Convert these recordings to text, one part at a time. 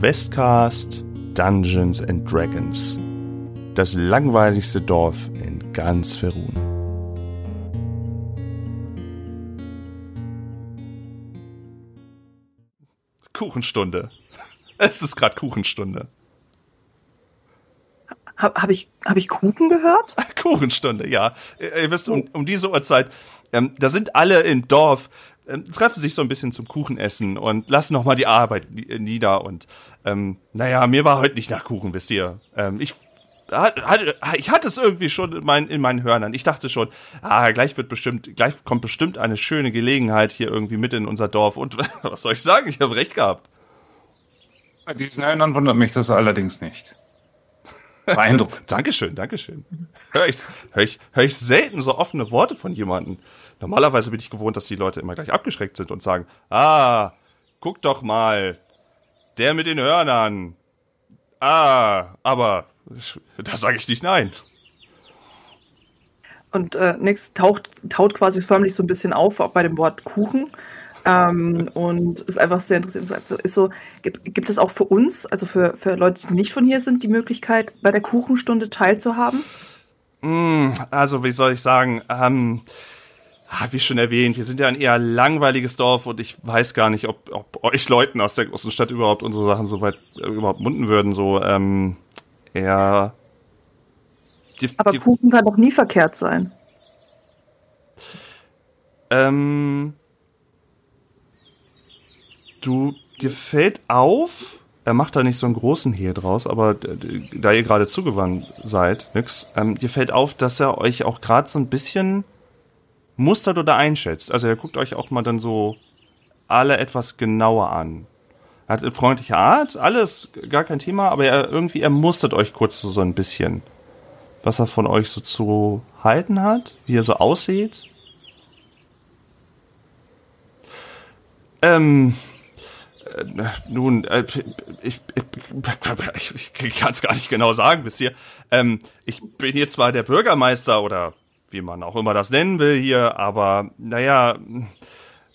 Questcast Dungeons and Dragons. Das langweiligste Dorf in ganz Ferun. Kuchenstunde. Es ist gerade Kuchenstunde. Habe hab ich, hab ich Kuchen gehört? Kuchenstunde, ja. Ihr wisst, um, um diese Uhrzeit, ähm, da sind alle im Dorf, ähm, treffen sich so ein bisschen zum Kuchenessen und lassen nochmal die Arbeit nieder. Und ähm, naja, mir war heute nicht nach Kuchen, wisst ihr. Ähm, ich hatte, ich hatte es irgendwie schon in, mein, in meinen Hörnern. Ich dachte schon, ah, gleich wird bestimmt, gleich kommt bestimmt eine schöne Gelegenheit hier irgendwie mit in unser Dorf. Und was soll ich sagen? Ich habe recht gehabt. Bei diesen Hörnern wundert mich das allerdings nicht. Beeindruckend. Dankeschön, Dankeschön. Hör ich, hör, ich, hör ich selten so offene Worte von jemandem. Normalerweise bin ich gewohnt, dass die Leute immer gleich abgeschreckt sind und sagen, ah, guck doch mal, der mit den Hörnern. Ah, aber da sage ich nicht nein. Und äh, Nix taucht, taut quasi förmlich so ein bisschen auf, auch bei dem Wort Kuchen. Ähm, und ist einfach sehr interessant. Ist so, gibt, gibt es auch für uns, also für, für Leute, die nicht von hier sind, die Möglichkeit, bei der Kuchenstunde teilzuhaben? Mm, also, wie soll ich sagen, ähm, wie schon erwähnt, wir sind ja ein eher langweiliges Dorf und ich weiß gar nicht, ob, ob euch Leuten aus der großen Stadt überhaupt unsere Sachen so weit äh, überhaupt munden würden. So, ähm, eher. Die, Aber die, Kuchen kann doch nie verkehrt sein. Ähm, du, dir fällt auf, er macht da nicht so einen großen Hehl draus, aber da ihr gerade zugewandt seid, nix, ähm, dir fällt auf, dass er euch auch gerade so ein bisschen mustert oder einschätzt. Also er guckt euch auch mal dann so alle etwas genauer an. Er hat eine freundliche Art, alles, gar kein Thema, aber er irgendwie, er mustert euch kurz so, so ein bisschen. Was er von euch so zu halten hat, wie er so aussieht. Ähm, äh, nun, äh, ich, ich, ich kann es gar nicht genau sagen, wisst ihr. Ähm, ich bin jetzt zwar der Bürgermeister oder wie man auch immer das nennen will hier, aber naja,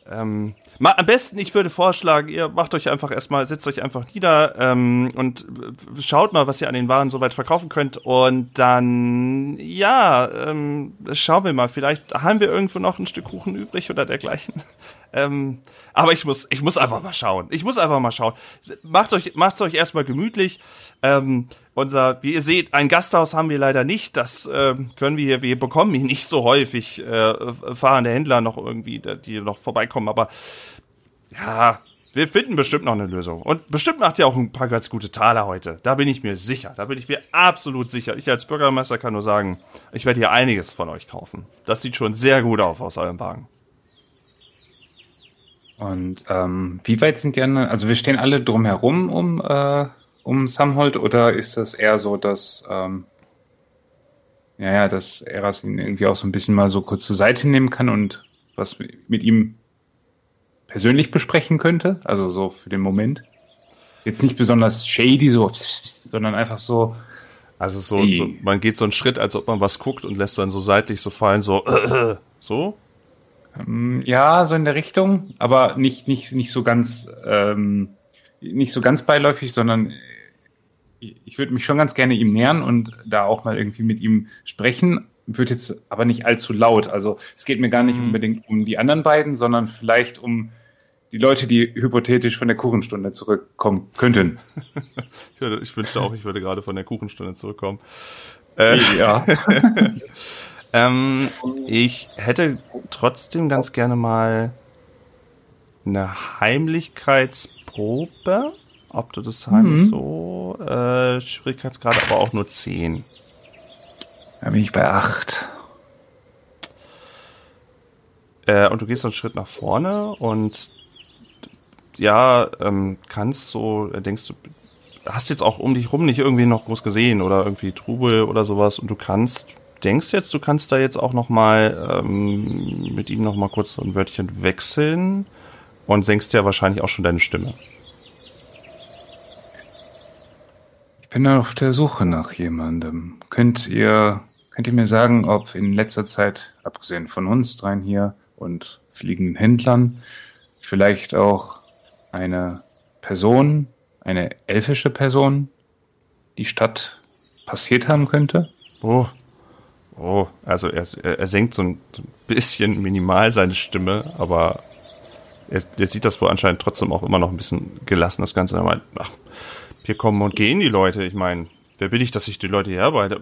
ähm, mal, am besten, ich würde vorschlagen, ihr macht euch einfach erstmal, setzt euch einfach nieder ähm, und schaut mal, was ihr an den Waren soweit verkaufen könnt. Und dann, ja, ähm, schauen wir mal. Vielleicht haben wir irgendwo noch ein Stück Kuchen übrig oder dergleichen. Ähm, aber ich muss, ich muss einfach mal schauen. Ich muss einfach mal schauen. Macht euch, macht's euch erstmal gemütlich. Ähm, unser, wie ihr seht, ein Gasthaus haben wir leider nicht. Das äh, können wir hier, wir bekommen hier nicht so häufig äh, fahrende Händler noch irgendwie, die noch vorbeikommen. Aber ja, wir finden bestimmt noch eine Lösung. Und bestimmt macht ihr auch ein paar ganz gute Taler heute. Da bin ich mir sicher. Da bin ich mir absolut sicher. Ich als Bürgermeister kann nur sagen, ich werde hier einiges von euch kaufen. Das sieht schon sehr gut auf aus eurem Wagen. Und ähm, wie weit sind die anderen? Also wir stehen alle drumherum um, äh, um Samhold oder ist das eher so, dass ähm, ja, ja, dass Eras ihn irgendwie auch so ein bisschen mal so kurz zur Seite nehmen kann und was mit ihm persönlich besprechen könnte? Also so für den Moment. Jetzt nicht besonders shady, so, sondern einfach so. Also so, so man geht so einen Schritt, als ob man was guckt und lässt dann so seitlich so fallen, so, so? Ähm, ja, so in der Richtung, aber nicht, nicht, nicht so ganz, ähm, nicht so ganz beiläufig, sondern ich würde mich schon ganz gerne ihm nähern und da auch mal irgendwie mit ihm sprechen. Wird jetzt aber nicht allzu laut. Also es geht mir gar nicht mhm. unbedingt um die anderen beiden, sondern vielleicht um die Leute, die hypothetisch von der Kuchenstunde zurückkommen könnten. ich, würde, ich wünschte auch, ich würde gerade von der Kuchenstunde zurückkommen. Äh, ja. Ähm, ich hätte trotzdem ganz gerne mal eine Heimlichkeitsprobe. Ob du das heimlich mhm. so äh, Schwierigkeitsgrad, aber auch nur 10. Da bin ich bei 8. Äh, und du gehst einen Schritt nach vorne und ja, ähm, kannst so, äh, denkst du, hast jetzt auch um dich rum nicht irgendwie noch groß gesehen oder irgendwie Trubel oder sowas und du kannst denkst jetzt, du kannst da jetzt auch noch mal ähm, mit ihm noch mal kurz so ein Wörtchen wechseln und senkst ja wahrscheinlich auch schon deine Stimme. Ich bin auf der Suche nach jemandem. Könnt ihr, könnt ihr mir sagen, ob in letzter Zeit, abgesehen von uns dreien hier und fliegenden Händlern, vielleicht auch eine Person, eine elfische Person die Stadt passiert haben könnte? Oh, oh, also er, er, senkt so ein, bisschen minimal seine Stimme, aber er, er sieht das wohl anscheinend trotzdem auch immer noch ein bisschen gelassen, das Ganze. Er meint, ach, hier kommen und gehen die Leute. Ich meine, wer bin ich, dass ich die Leute hier arbeite?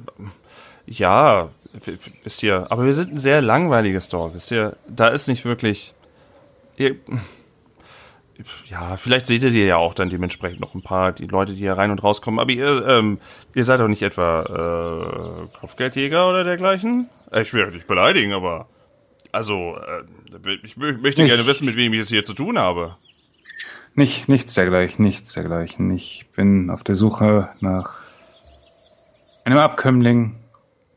Ja, wisst ihr, aber wir sind ein sehr langweiliges Dorf, wisst ihr, da ist nicht wirklich. Ihr, ja, vielleicht seht ihr ja auch dann dementsprechend noch ein paar, die Leute, die hier rein und rauskommen, aber ihr, ähm, ihr seid doch nicht etwa äh, Kopfgeldjäger oder dergleichen? Ich will euch nicht beleidigen, aber also, äh, ich möchte nicht. gerne wissen, mit wem ich es hier zu tun habe. Nicht, nichts dergleichen, nichts dergleichen. Ich bin auf der Suche nach einem Abkömmling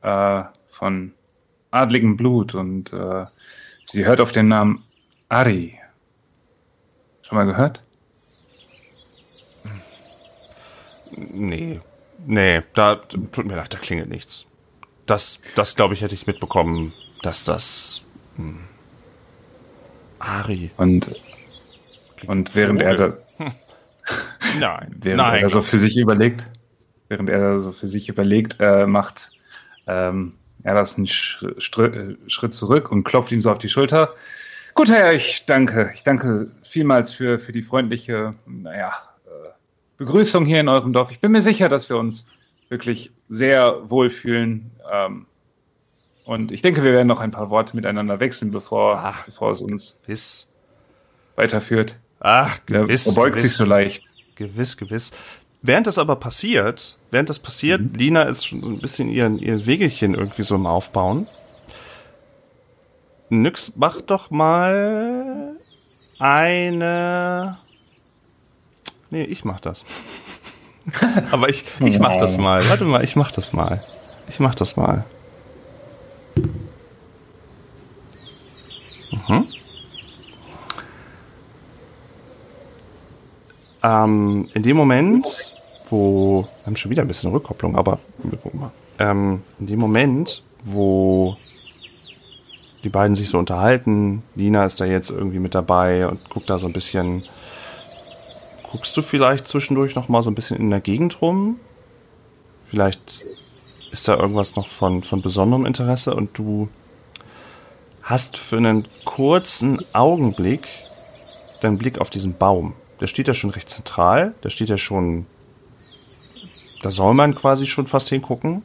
äh, von adligem Blut und äh, sie hört auf den Namen Ari. Schon mal gehört? Nee. Nee, da tut mir leid, da klingelt nichts. Das, das glaube ich, hätte ich mitbekommen, dass das hm, Ari. Und, und während er da. Nein. während nein. er so für sich überlegt, während er so für sich überlegt, äh, macht ähm, er das einen Schritt, Schritt zurück und klopft ihm so auf die Schulter. Gut, Herr, ich danke. Ich danke vielmals für, für die freundliche, naja, äh, Begrüßung hier in eurem Dorf. Ich bin mir sicher, dass wir uns wirklich sehr wohlfühlen. Ähm, und ich denke, wir werden noch ein paar Worte miteinander wechseln, bevor, Ach, bevor es uns Gewiss. weiterführt. Ach, Er gewiss. verbeugt gewiss, sich so leicht. Gewiss, gewiss. Während das aber passiert, während das passiert, Lina ist schon so ein bisschen ihren, ihr Wegelchen irgendwie so im Aufbauen. Nix, mach doch mal eine. Nee, ich mach das. aber ich, ich mach das mal. Warte mal, ich mach das mal. Ich mach das mal. Mhm. Ähm, in dem Moment, wo, wir haben schon wieder ein bisschen Rückkopplung, aber wir gucken mal. Ähm, in dem Moment, wo die beiden sich so unterhalten, Lina ist da jetzt irgendwie mit dabei und guckt da so ein bisschen. Guckst du vielleicht zwischendurch noch mal so ein bisschen in der Gegend rum? Vielleicht ist da irgendwas noch von, von besonderem Interesse und du hast für einen kurzen Augenblick deinen Blick auf diesen Baum. Der steht ja schon recht zentral, der steht ja schon. Da soll man quasi schon fast hingucken.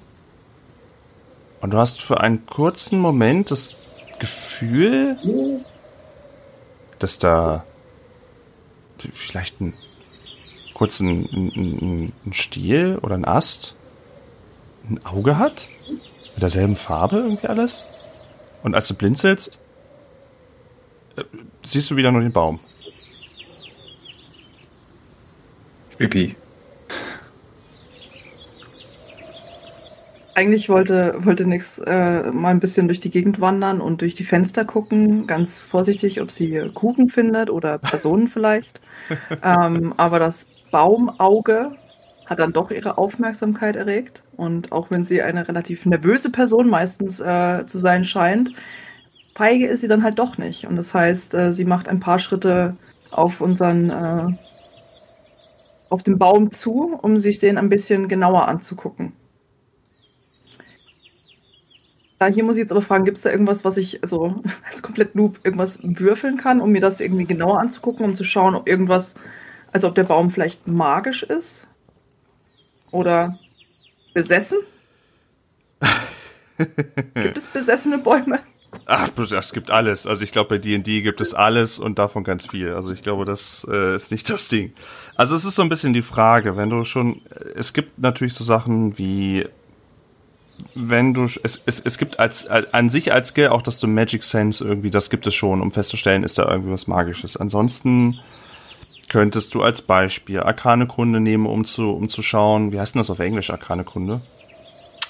Und du hast für einen kurzen Moment das Gefühl, dass da vielleicht ein kurzen ein, ein Stiel oder ein Ast ein Auge hat? Mit derselben Farbe irgendwie alles? Und als du blinzelst, äh, siehst du wieder nur den Baum. Pipi. Eigentlich wollte, wollte Nix äh, mal ein bisschen durch die Gegend wandern und durch die Fenster gucken, ganz vorsichtig, ob sie Kuchen findet oder Personen vielleicht. ähm, aber das Baumauge hat dann doch ihre Aufmerksamkeit erregt. Und auch wenn sie eine relativ nervöse Person meistens äh, zu sein scheint, feige ist sie dann halt doch nicht. Und das heißt, äh, sie macht ein paar Schritte auf unseren, äh, auf den Baum zu, um sich den ein bisschen genauer anzugucken. Ja, hier muss ich jetzt aber fragen, gibt es da irgendwas, was ich, also als komplett Noob, irgendwas würfeln kann, um mir das irgendwie genauer anzugucken, um zu schauen, ob irgendwas, also ob der Baum vielleicht magisch ist? Oder besessen? gibt es besessene Bäume? Ach, es gibt alles. Also ich glaube, bei D&D gibt es alles und davon ganz viel. Also ich glaube, das äh, ist nicht das Ding. Also es ist so ein bisschen die Frage, wenn du schon, es gibt natürlich so Sachen wie, wenn du, es, es, es gibt als, an sich als Skill auch, dass du Magic Sense irgendwie, das gibt es schon, um festzustellen, ist da irgendwie was Magisches. Ansonsten könntest du als Beispiel Arkane Kunde nehmen, um zu, um zu schauen, wie heißt denn das auf Englisch, Arkane Kunde?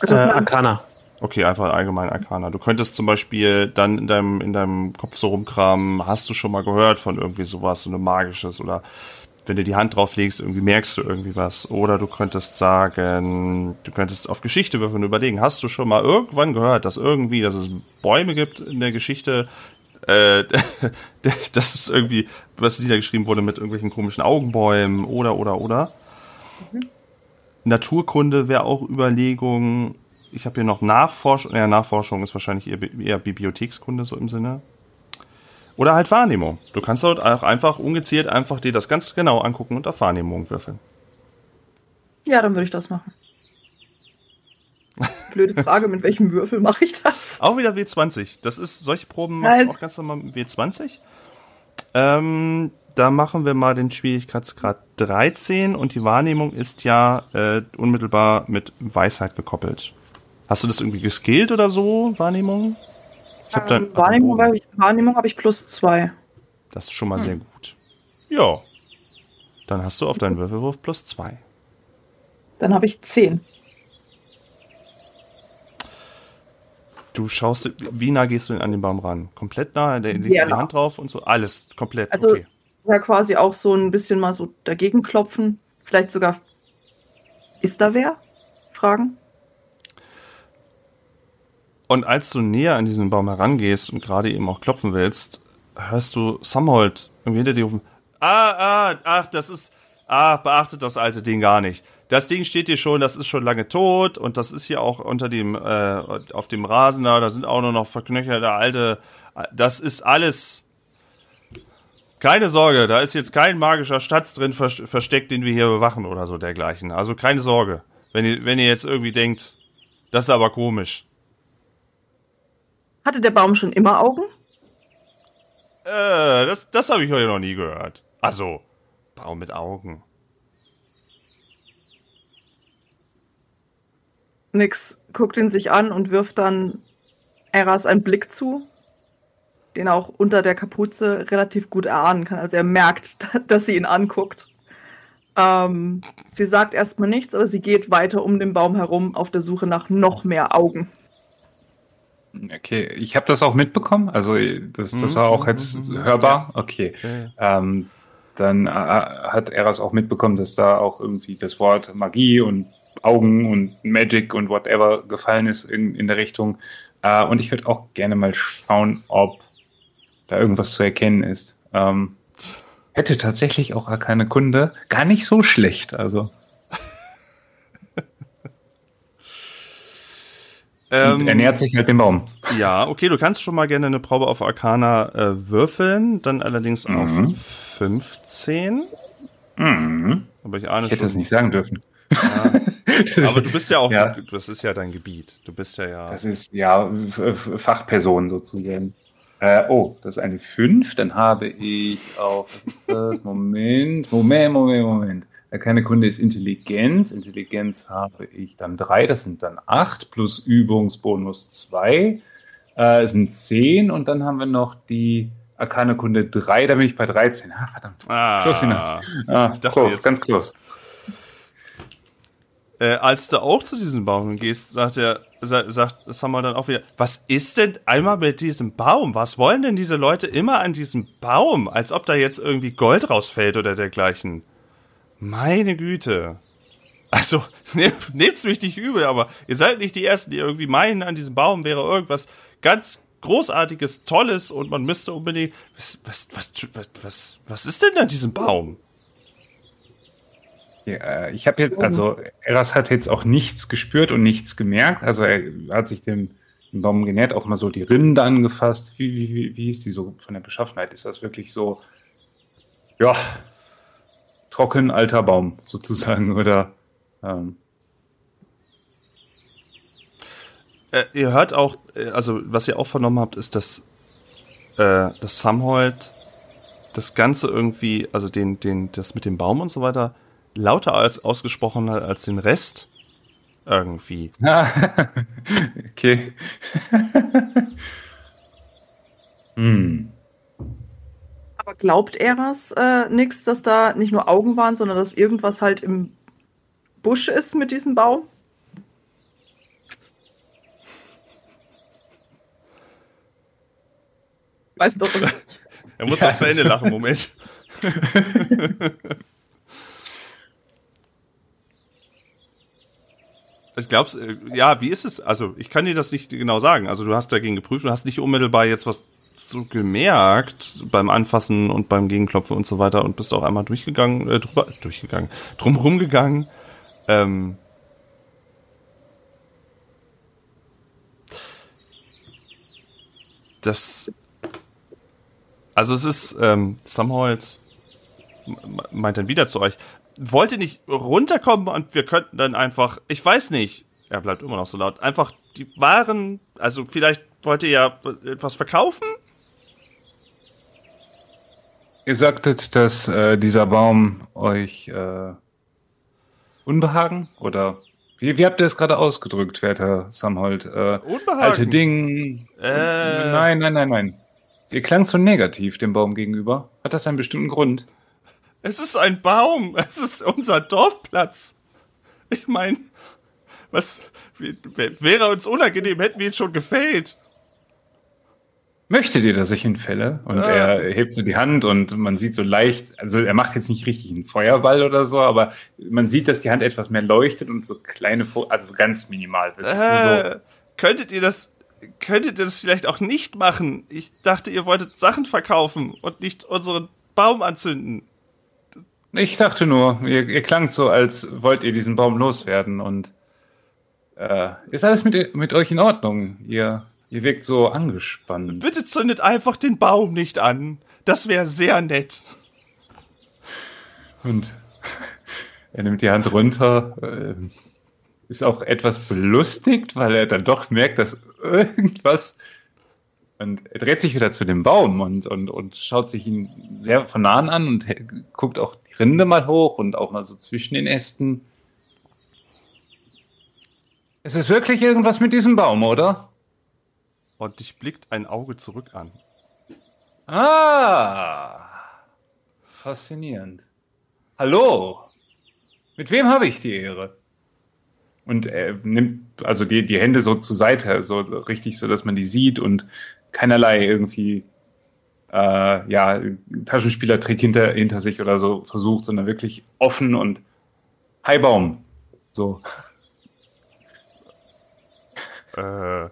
Äh, Arcana. Okay, einfach allgemein Arcana. Du könntest zum Beispiel dann in deinem, in deinem Kopf so rumkramen, hast du schon mal gehört von irgendwie sowas, so eine magisches oder wenn du die Hand drauf legst, irgendwie merkst du irgendwie was. Oder du könntest sagen, du könntest auf Geschichte würfeln und überlegen, hast du schon mal irgendwann gehört, dass irgendwie, dass es Bäume gibt in der Geschichte, äh, dass es irgendwie, was niedergeschrieben wurde mit irgendwelchen komischen Augenbäumen oder, oder, oder. Naturkunde wäre auch Überlegung. Ich habe hier noch Nachforschung. Ja, Nachforschung ist wahrscheinlich eher, eher Bibliothekskunde so im Sinne. Oder halt Wahrnehmung. Du kannst dort auch einfach ungezielt einfach dir das ganz genau angucken und auf Wahrnehmung würfeln. Ja, dann würde ich das machen. Blöde Frage, mit welchem Würfel mache ich das? Auch wieder W20. Das ist, solche Proben machst du Nice. auch ganz normal mit W20. Ähm, da machen wir mal den Schwierigkeitsgrad 13 und die Wahrnehmung ist ja äh, unmittelbar mit Weisheit gekoppelt. Hast du das irgendwie geskillt oder so, Wahrnehmung? Ich hab Ähm, Wahrnehmung habe ich, Wahrnehmung hab ich plus zwei. Das ist schon mal sehr gut. Ja. Dann hast du auf deinen Würfelwurf plus zwei. Dann habe ich zehn. Du schaust, wie nah gehst du denn an den Baum ran? Komplett nah? Da legst Sehr du die. Hand drauf und so? Alles, komplett, Also okay. ja quasi auch so ein bisschen mal so dagegen klopfen. Vielleicht sogar, ist da wer? Fragen. Und als du näher an diesen Baum herangehst und gerade eben auch klopfen willst, hörst du Samhold irgendwie hinter dir rufen. Ah, ah, ach, das ist, ah, beachtet das alte Ding gar nicht. Das Ding steht hier schon, das ist schon lange tot und das ist hier auch unter dem, äh, auf dem Rasen da, da sind auch nur noch verknöchelte alte, das ist alles, keine Sorge, da ist jetzt kein magischer Schatz drin vers- versteckt, den wir hier bewachen oder so dergleichen. Also keine Sorge, wenn ihr, wenn ihr jetzt irgendwie denkt, das ist aber komisch. Hatte der Baum schon immer Augen? Äh, das, das habe ich heute noch nie gehört. Also, Baum mit Augen. Nix guckt ihn sich an und wirft dann Eras einen Blick zu, den er auch unter der Kapuze relativ gut erahnen kann. Also er merkt, dass sie ihn anguckt. Ähm, sie sagt erstmal nichts, aber sie geht weiter um den Baum herum auf der Suche nach noch mehr Augen. Okay, ich habe das auch mitbekommen. Also das, das Mhm, war auch mhm, jetzt mhm, hörbar. Okay. Ähm, dann äh, hat Eras auch mitbekommen, dass da auch irgendwie das Wort Magie und Augen und Magic und whatever gefallen ist in, in der Richtung. Äh, und ich würde auch gerne mal schauen, ob da irgendwas zu erkennen ist. Ähm, hätte tatsächlich auch keine Kunde. Gar nicht so schlecht. Also Ähm, und er nähert sich halt dem Baum. ja, okay, du kannst schon mal gerne eine Probe auf Arcana äh, würfeln, dann allerdings Mhm. auf 15. Mhm. Aber ich ahne Ich hätte schon. das nicht sagen dürfen. Ja. Aber du bist ja auch, Ja. das ist ja dein Gebiet. Du bist ja ja. Das ist ja F- Fachperson sozusagen. Äh, oh, das ist eine 5. Dann habe ich auf? Moment, Moment, Moment, Moment. Äh, Keine Kunde ist Intelligenz. Intelligenz habe ich dann 3, das sind dann 8 plus Übungsbonus 2 äh, sind 10 und dann haben wir noch die Arkane Kunde 3, da bin ich bei 13. Ah, verdammt. Ah, Close enough. Ah, Ich dachte close, jetzt- ganz close. Äh, als du auch zu diesem Baum gehst, sagt er, sa- sagt Summer dann auch wieder, was ist denn einmal mit diesem Baum? Was wollen denn diese Leute immer an diesem Baum? Als ob da jetzt irgendwie Gold rausfällt oder dergleichen. Meine Güte. Also, ne, nehmt's mich nicht übel, aber ihr seid nicht die Ersten, die irgendwie meinen, an diesem Baum wäre irgendwas ganz Großartiges, Tolles und man müsste unbedingt. Was, was, was, was, was, was ist denn an diesem Baum? Ja, äh, ich habe jetzt, also Eras hat jetzt auch nichts gespürt und nichts gemerkt. Also er hat sich dem, dem Baum genähert, auch mal so die Rinde angefasst. Wie, wie, wie, wie ist die so von der Beschaffenheit? Ist das wirklich so, ja, trocken alter Baum sozusagen oder? Ähm, Äh, ihr hört auch, äh, also was ihr auch vernommen habt, ist, dass, äh, das Samhold das Ganze irgendwie, also den, den, das mit dem Baum und so weiter, lauter als ausgesprochen hat als den Rest. Irgendwie. okay. hm. Aber glaubt Eras äh, nix, dass da nicht nur Augen waren, sondern dass irgendwas halt im Busch ist mit diesem Baum? Weiß doch nicht. Er muss auch zu Ende lachen, Moment. Ich glaub's, äh, ja, wie ist es? Also, ich kann dir das nicht genau sagen. Also, du hast dagegen geprüft und hast nicht unmittelbar jetzt was so gemerkt beim Anfassen und beim Gegenklopfen und so weiter und bist auch einmal durchgegangen, äh, drüber, durchgegangen, drumherum gegangen. Ähm, das, also es ist, ähm, Samholz meint dann wieder zu euch, wollt ihr nicht runterkommen und wir könnten dann einfach, ich weiß nicht, er bleibt immer noch so laut, einfach die Waren, also vielleicht wollt ihr ja etwas verkaufen? Ihr sagtet, dass äh, dieser Baum euch äh, Unbehagen oder wie, wie habt ihr es gerade ausgedrückt, werter Samhold? Äh, Unbehagen? alte Ding. Äh. Nein, nein, nein, nein. Ihr klang so negativ dem Baum gegenüber. Hat das einen bestimmten Grund? Es ist ein Baum, es ist unser Dorfplatz. Ich meine, was wäre uns unangenehm, hätten wir ihn schon gefällt. Möchtet ihr, dass ich ihn fälle? Und Ah. er hebt so die Hand und man sieht so leicht, also er macht jetzt nicht richtig einen Feuerball oder so, aber man sieht, dass die Hand etwas mehr leuchtet und so kleine, also ganz minimal. nur so. Äh, könntet ihr das, könntet ihr das vielleicht auch nicht machen? Ich dachte, ihr wolltet Sachen verkaufen und nicht unseren Baum anzünden. Ich dachte nur, ihr, ihr klangt so, als wollt ihr diesen Baum loswerden und äh, ist alles mit, mit euch in Ordnung? Ihr, ihr wirkt so angespannt. Bitte zündet einfach den Baum nicht an. Das wäre sehr nett. Und er nimmt die Hand runter, äh, ist auch etwas belustigt, weil er dann doch merkt, dass irgendwas. Und er dreht sich wieder zu dem Baum und, und, und schaut sich ihn sehr von nahen an und guckt auch die Rinde mal hoch und auch mal so zwischen den Ästen. Es ist wirklich irgendwas mit diesem Baum, oder? Und dich blickt ein Auge zurück an. Ah, faszinierend. Hallo, mit wem habe ich die Ehre? Und er nimmt also die, die Hände so zur Seite, so richtig, so dass man die sieht und keinerlei irgendwie äh, ja Taschenspielertrick hinter hinter sich oder so versucht, sondern wirklich offen und Hi Baum. So. Äh,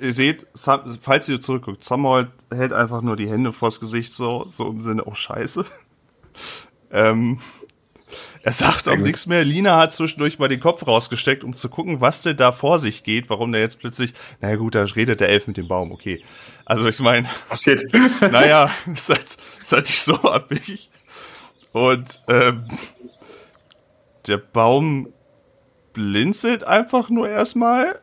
ihr seht, falls ihr zurückguckt, Samuel hält einfach nur die Hände vors Gesicht, so, so im Sinne, oh Scheiße. ähm, er sagt auch nichts mehr. Lina hat zwischendurch mal den Kopf rausgesteckt, um zu gucken, was denn da vor sich geht, warum der jetzt plötzlich, naja gut, da redet der Elf mit dem Baum, okay. Also ich meine, naja, ist halt, ist halt nicht so abwegig. Und ähm, der Baum blinzelt einfach nur erstmal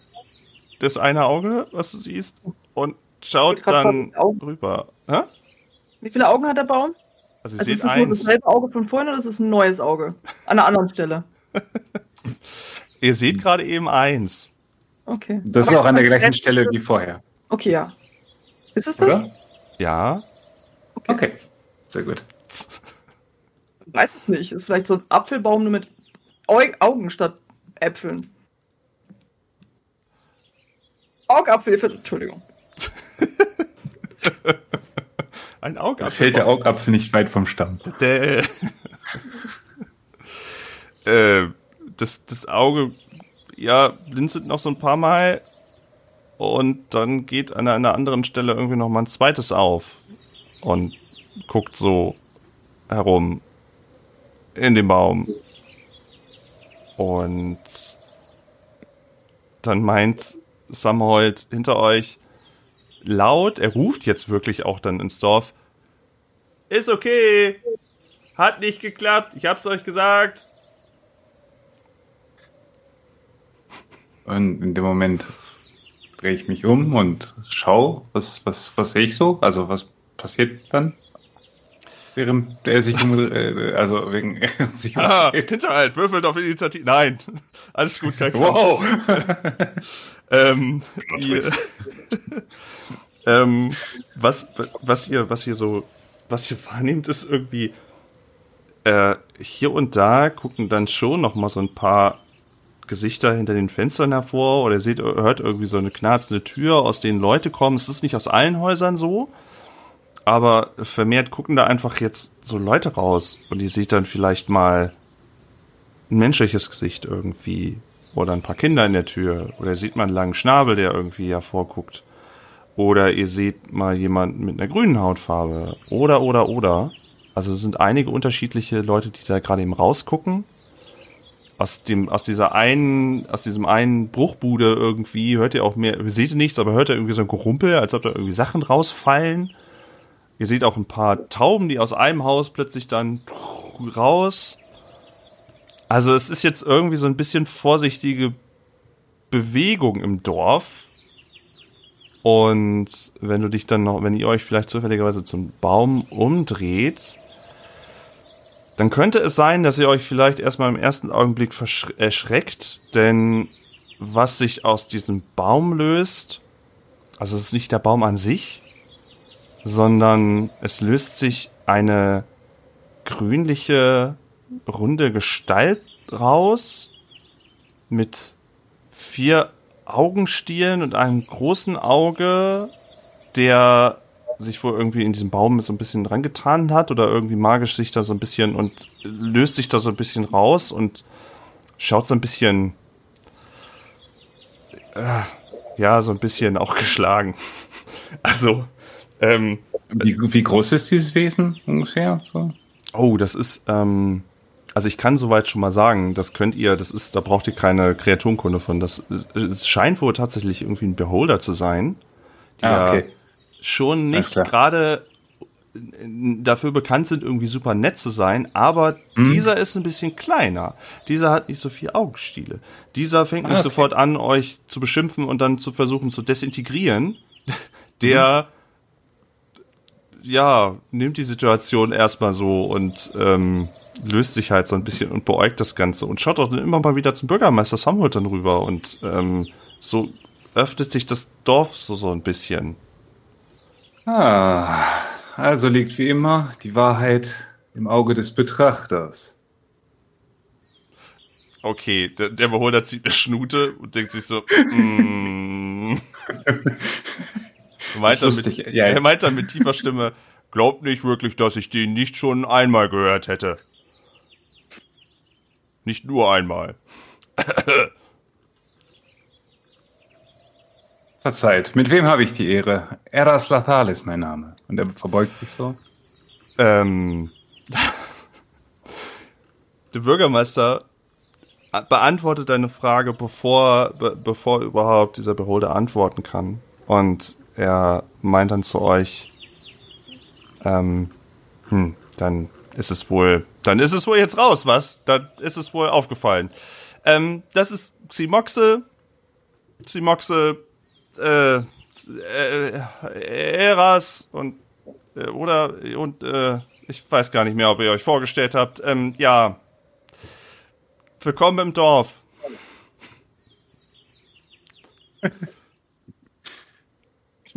das eine Auge, was du siehst, und schaut dann rüber. Hä? Wie viele Augen hat der Baum? Also Also ist seht es nur eins. dasselbe Auge von vorhin oder ist es ein neues Auge? An einer anderen Stelle. Ihr seht gerade eben eins. Okay. Das ist Aber auch an der ist das gleichen Stelle wie vorher, Okay, ja. Ist es das? oder? Ja. Okay, sehr gut. Ich weiß es nicht. Ist vielleicht so ein Apfelbaum nur mit Au Augen statt Äpfeln. Augapfel, Entschuldigung. Ein Da Augapfel. fällt der Augapfel nicht weit vom Stamm. Der, äh, das, das Auge, ja, blinzelt noch so ein paar Mal und dann geht an einer anderen Stelle irgendwie noch mal ein zweites auf und guckt so herum in dem Baum. Und dann meint Samhold hinter euch laut, er ruft jetzt wirklich auch dann ins Dorf, ist okay, hat nicht geklappt, ich hab's euch gesagt. Und in dem Moment drehe ich mich um und schau, was, was, was sehe ich so? Also was passiert dann? Während er sich um, äh, also wegen sich Ah. Hinterhalt, würfelt auf Initiative. Nein, alles gut, kein. Wow! Ähm, ihr, ähm, was, was ihr, was ihr so, was ihr wahrnehmt, ist irgendwie, äh, hier und da gucken dann schon noch mal so ein paar Gesichter hinter den Fenstern hervor oder ihr seht, hört irgendwie so eine knarzende Tür, aus denen Leute kommen. Es ist nicht aus allen Häusern so, aber vermehrt gucken da einfach jetzt so Leute raus und ihr seht dann vielleicht mal ein menschliches Gesicht irgendwie oder ein paar Kinder in der Tür oder sieht man einen langen Schnabel, der irgendwie hervorguckt. Oder ihr seht mal jemanden mit einer grünen Hautfarbe. Oder, oder, oder. Also es sind einige unterschiedliche Leute, die da gerade eben rausgucken. Aus dem, aus dieser einen, aus diesem einen Bruchbude irgendwie hört ihr auch mehr, ihr seht nichts, aber hört ihr irgendwie so ein Gerumpel, als ob da irgendwie Sachen rausfallen. Ihr seht auch ein paar Tauben, die aus einem Haus plötzlich dann raus. Also es ist jetzt irgendwie so ein bisschen vorsichtige Bewegung im Dorf. Und wenn du dich dann noch, wenn ihr euch vielleicht zufälligerweise zum Baum umdreht, dann könnte es sein, dass ihr euch vielleicht erstmal im ersten Augenblick erschreckt, denn was sich aus diesem Baum löst, also es ist nicht der Baum an sich, sondern es löst sich eine grünliche, runde Gestalt raus mit vier Augenstielen und einem großen Auge, der sich wohl irgendwie in diesem Baum so ein bisschen dran getan hat oder irgendwie magisch sich da so ein bisschen und löst sich da so ein bisschen raus und schaut so ein bisschen, äh, ja, so ein bisschen auch geschlagen. Also, ähm, wie, wie groß ist dieses Wesen ungefähr? So? Oh, das ist, ähm, also ich kann soweit schon mal sagen, das könnt ihr, das ist, da braucht ihr keine Kreaturenkunde von. Das es scheint wohl tatsächlich irgendwie ein Beholder zu sein, der ah, okay. schon nicht gerade dafür bekannt sind, irgendwie super nett zu sein, aber mhm. dieser ist ein bisschen kleiner. Dieser hat nicht so viel Augenstiele. Dieser fängt ah, nicht okay. sofort an, euch zu beschimpfen und dann zu versuchen zu desintegrieren. Der mhm. Ja, nimmt die Situation erstmal so und ähm, löst sich halt so ein bisschen und beäugt das Ganze und schaut auch dann immer mal wieder zum Bürgermeister Samuel dann rüber und ähm, so öffnet sich das Dorf so, so ein bisschen. Ah, also liegt wie immer die Wahrheit im Auge des Betrachters. Okay, der, der Beholder zieht eine Schnute und denkt sich so, mm. meint dann mit, ja, er meint dann mit tiefer Stimme, glaubt nicht wirklich, dass ich den nicht schon einmal gehört hätte. Nicht nur einmal. Verzeiht, mit wem habe ich die Ehre? Eras Lathal ist mein Name. Und er verbeugt sich so. Ähm, der Bürgermeister beantwortet deine Frage, bevor, be, bevor überhaupt dieser Beholder antworten kann. Und er meint dann zu euch, ähm, hm, dann ist es wohl, dann ist es wohl jetzt raus, was? Dann ist es wohl aufgefallen. Ähm, das ist Ximoxe, Ximoxe, äh, äh, Eras und äh, oder und äh, ich weiß gar nicht mehr, ob ihr euch vorgestellt habt. Ähm, ja, willkommen im Dorf.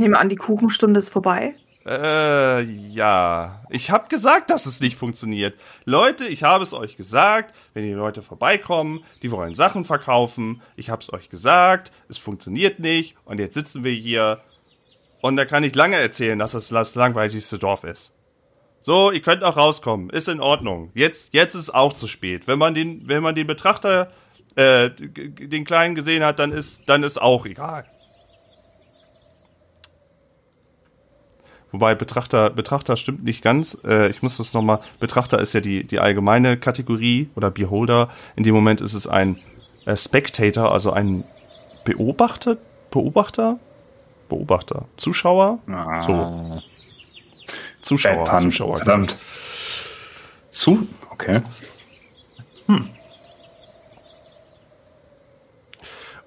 Nehme an, die Kuchenstunde ist vorbei. Äh, ja. Ich habe gesagt, dass es nicht funktioniert. Leute, ich habe es euch gesagt, wenn die Leute vorbeikommen, die wollen Sachen verkaufen. Ich habe es euch gesagt, es funktioniert nicht. Und jetzt sitzen wir hier. Und da kann ich lange erzählen, dass es das langweiligste Dorf ist. So, ihr könnt auch rauskommen. Ist in Ordnung. Jetzt, jetzt ist auch zu spät. Wenn man den, wenn man den Betrachter, äh, den Kleinen gesehen hat, dann ist, dann ist auch egal. Wobei Betrachter, Betrachter stimmt nicht ganz. Äh, ich muss das nochmal. Betrachter ist ja die, die allgemeine Kategorie oder Beholder. In dem Moment ist es ein äh, Spectator, also ein Beobachter, Beobachter, Beobachter, Zuschauer. Ah. So. Zuschauer, Zuschauer. Verdammt. Zu? Okay. Hm.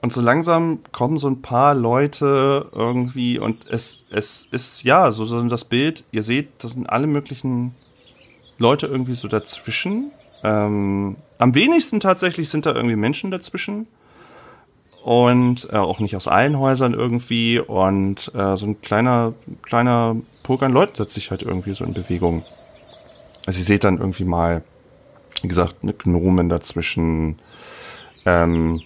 Und so langsam kommen so ein paar Leute irgendwie und es, es ist, ja, so, so das Bild, ihr seht, das sind alle möglichen Leute irgendwie so dazwischen. Ähm, am wenigsten tatsächlich sind da irgendwie Menschen dazwischen. Und äh, auch nicht aus allen Häusern irgendwie. Und äh, so ein kleiner, kleiner Pulk an Leuten setzt sich halt irgendwie so in Bewegung. Also ihr seht dann irgendwie mal, wie gesagt, eine Gnomen dazwischen. Ähm,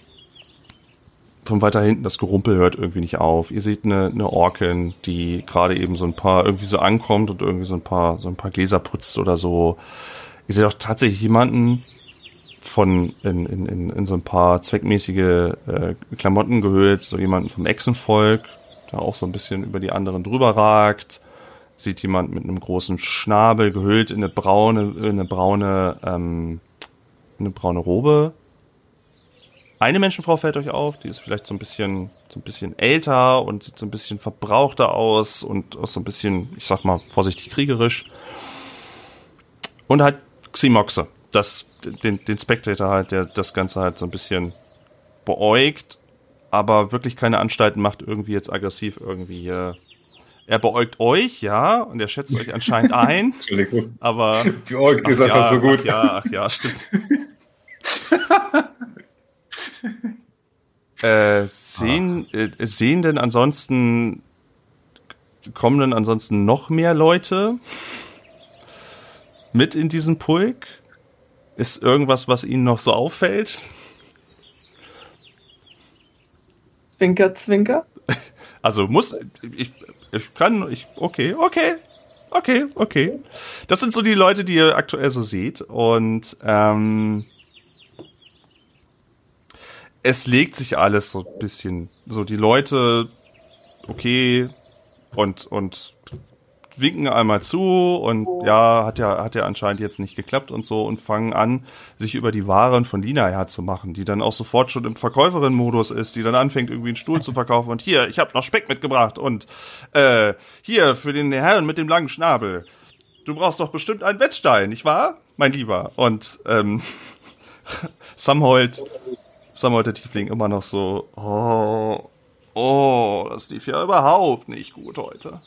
von weiter hinten das Gerumpel hört irgendwie nicht auf. Ihr seht eine, eine Orkin, die gerade eben so ein paar irgendwie so ankommt und irgendwie so ein paar so ein paar Gläser putzt oder so. Ihr seht auch tatsächlich jemanden von in, in, in, in so ein paar zweckmäßige äh, Klamotten gehüllt, so jemanden vom Echsenvolk, der auch so ein bisschen über die anderen drüber ragt. Sieht jemand mit einem großen Schnabel, gehüllt in eine braune, in eine braune, ähm, eine braune Robe. Eine Menschenfrau fällt euch auf, die ist vielleicht so ein bisschen, so ein bisschen älter und sieht so ein bisschen verbrauchter aus und auch so ein bisschen, ich sag mal, vorsichtig kriegerisch. Und halt Ximoxe, das, den, den Spectator halt, der das Ganze halt so ein bisschen beäugt, aber wirklich keine Anstalten macht, irgendwie jetzt aggressiv irgendwie. Äh, er beäugt euch, ja, und er schätzt euch anscheinend ein. Entschuldigung. Aber. Beäugt ist einfach ja, so gut. Ach ja, ach ja, stimmt. äh, sehen, äh, sehen denn ansonsten, kommen denn ansonsten noch mehr Leute mit in diesen Pulk? Ist irgendwas, was Ihnen noch so auffällt? Zwinker, zwinker. Also muss, ich, ich kann, ich, okay, okay, okay, okay. Das sind so die Leute, die ihr aktuell so seht. Und ähm, es legt sich alles so ein bisschen. So die Leute, okay, und, und winken einmal zu und ja, hat ja, hat ja anscheinend jetzt nicht geklappt und so und fangen an, sich über die Waren von Lina herzumachen, die dann auch sofort schon im Verkäuferin-Modus ist, die dann anfängt, irgendwie einen Stuhl zu verkaufen und hier, ich habe noch Speck mitgebracht und äh, hier, für den Herrn mit dem langen Schnabel. Du brauchst doch bestimmt einen Wettstein, nicht wahr, mein Lieber? Und ähm, Samhold, Samhold der Tiefling immer noch so, oh, oh, das lief ja überhaupt nicht gut heute.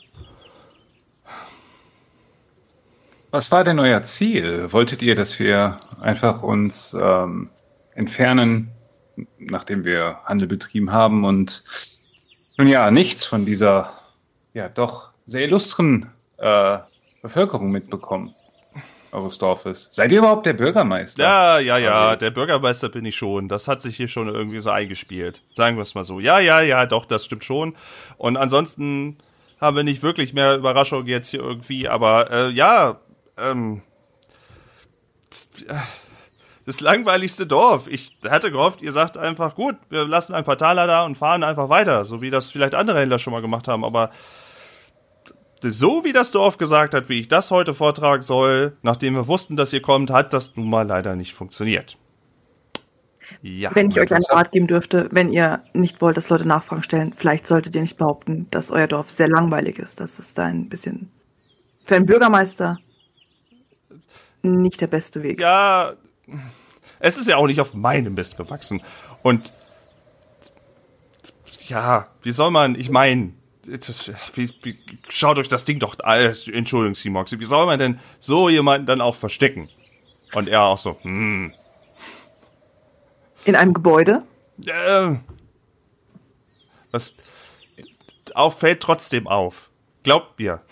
Was war denn euer Ziel? Wolltet ihr, dass wir einfach uns ähm, entfernen, nachdem wir Handel betrieben haben und nun ja, nichts von dieser ja doch sehr illustren äh, Bevölkerung mitbekommen eures Dorfes? Seid ihr überhaupt der Bürgermeister? Ja, ja, ja, der Bürgermeister bin ich schon. Das hat sich hier schon irgendwie so eingespielt. Sagen wir es mal so. Ja, ja, ja, doch, das stimmt schon. Und ansonsten haben wir nicht wirklich mehr Überraschungen jetzt hier irgendwie, aber äh, ja, ähm, das langweiligste Dorf. Ich hatte gehofft, ihr sagt einfach, gut, wir lassen ein paar Taler da und fahren einfach weiter, so wie das vielleicht andere Händler schon mal gemacht haben, aber so wie das Dorf gesagt hat, wie ich das heute vortragen soll, nachdem wir wussten, dass ihr kommt, hat das nun mal leider nicht funktioniert. Ja, wenn ich euch einen Rat geben dürfte, wenn ihr nicht wollt, dass Leute Nachfragen stellen, vielleicht solltet ihr nicht behaupten, dass euer Dorf sehr langweilig ist. Das ist da ein bisschen für einen Bürgermeister nicht der beste Weg. Ja, es ist ja auch nicht auf meinem Mist gewachsen. Und ja, wie soll man, ich meine, schaut euch das Ding doch, äh, Entschuldigung, Simox, wie soll man denn so jemanden dann auch verstecken? Und er auch so, hm. In einem Gebäude? Äh, was auf, fällt trotzdem auf. Glaubt mir.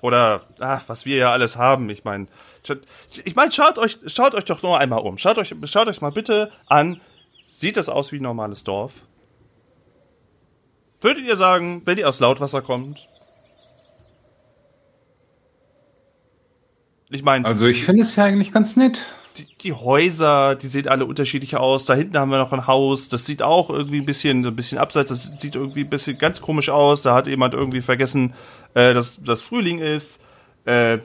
Oder ach, was wir ja alles haben. Ich meine, ich meine, schaut euch, schaut euch doch nur einmal um. Schaut euch, schaut euch mal bitte an. Sieht das aus wie ein normales Dorf? Würdet ihr sagen, wenn ihr aus Lautwasser kommt? Ich meine. Also ich finde es ja eigentlich ganz nett. Die, die, Häuser, die sehen alle unterschiedlich aus. Da hinten haben wir noch ein Haus, das sieht auch irgendwie ein bisschen, ein bisschen abseits, das sieht irgendwie ein bisschen ganz komisch aus. Da hat jemand irgendwie vergessen, äh, dass das Frühling ist. Äh,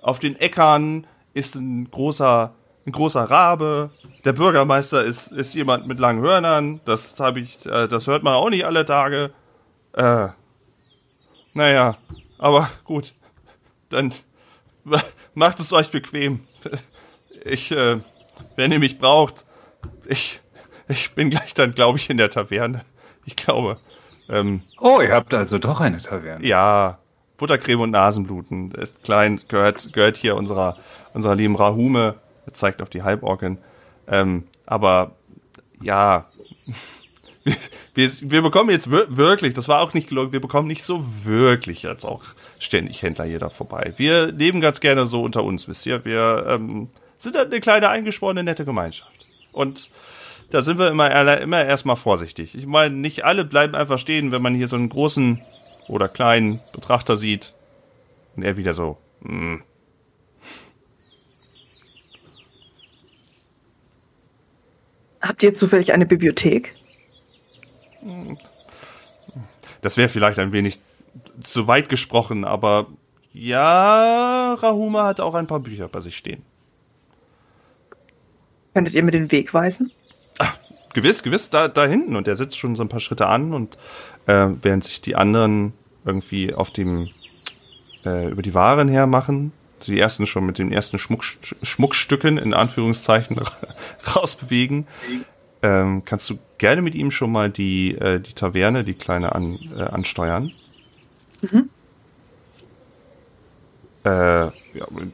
auf den Äckern ist ein großer, ein großer Rabe. Der Bürgermeister ist, ist jemand mit langen Hörnern. Das habe ich, äh, das hört man auch nicht alle Tage. Äh, naja, aber gut. Dann macht es euch bequem. Ich, äh, wenn ihr mich braucht, ich, ich bin gleich dann, glaube ich, in der Taverne. Ich glaube. Ähm, oh, ihr habt also doch eine Taverne. Ja, Buttercreme und Nasenbluten. Ist klein, gehört, gehört hier unserer, unserer lieben Rahume. Zeigt auf die Halborgin. Ähm, aber ja, wir, wir bekommen jetzt wirklich, das war auch nicht gelogen, wir bekommen nicht so wirklich jetzt auch ständig Händler hier da vorbei. Wir leben ganz gerne so unter uns, wisst ihr. Wir ähm, sind halt eine kleine eingeschworene, nette Gemeinschaft. Und da sind wir immer, immer erstmal vorsichtig. Ich meine, nicht alle bleiben einfach stehen, wenn man hier so einen großen oder kleinen Betrachter sieht. Und er wieder so, mh. Habt ihr zufällig eine Bibliothek? Das wäre vielleicht ein wenig zu weit gesprochen, aber ja, Rahuma hat auch ein paar Bücher bei sich stehen. Könntet ihr mir den Weg weisen? Ach, gewiss, gewiss, da, da hinten. Und er sitzt schon so ein paar Schritte an und äh, während sich die anderen irgendwie auf dem äh, über die Waren hermachen, die ersten schon mit den ersten Schmuck, Schmuckstücken in Anführungszeichen rausbewegen, ähm, kannst du gerne mit ihm schon mal die, äh, die Taverne, die kleine, an, äh, ansteuern. Mhm. Äh, ja,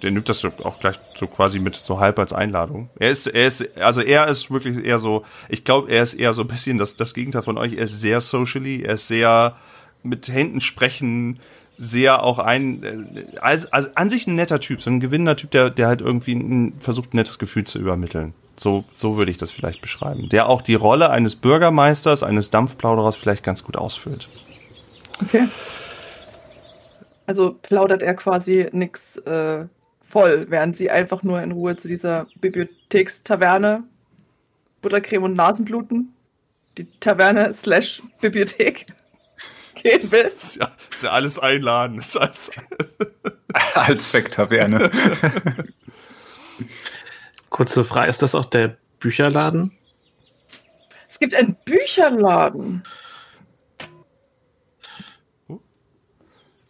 der nimmt das auch gleich so quasi mit so halb als Einladung. Er ist, er ist, also er ist wirklich eher so, ich glaube, er ist eher so ein bisschen das, das Gegenteil von euch. Er ist sehr socially, er ist sehr mit Händen sprechen, sehr auch ein, also, also an sich ein netter Typ, so ein gewinnender Typ, der, der halt irgendwie ein, versucht, ein nettes Gefühl zu übermitteln. So, so würde ich das vielleicht beschreiben. Der auch die Rolle eines Bürgermeisters, eines Dampfplauderers vielleicht ganz gut ausfüllt. Okay. Also plaudert er quasi nix äh, voll, während sie einfach nur in Ruhe zu dieser Bibliothekstaverne Buttercreme und Nasenbluten, die Taverne slash Bibliothek gehen willst. Ja, ist ja alles einladen. Ist alles Allzwecktaverne. Kurze Frage, ist das auch der Bücherladen? Es gibt einen Bücherladen.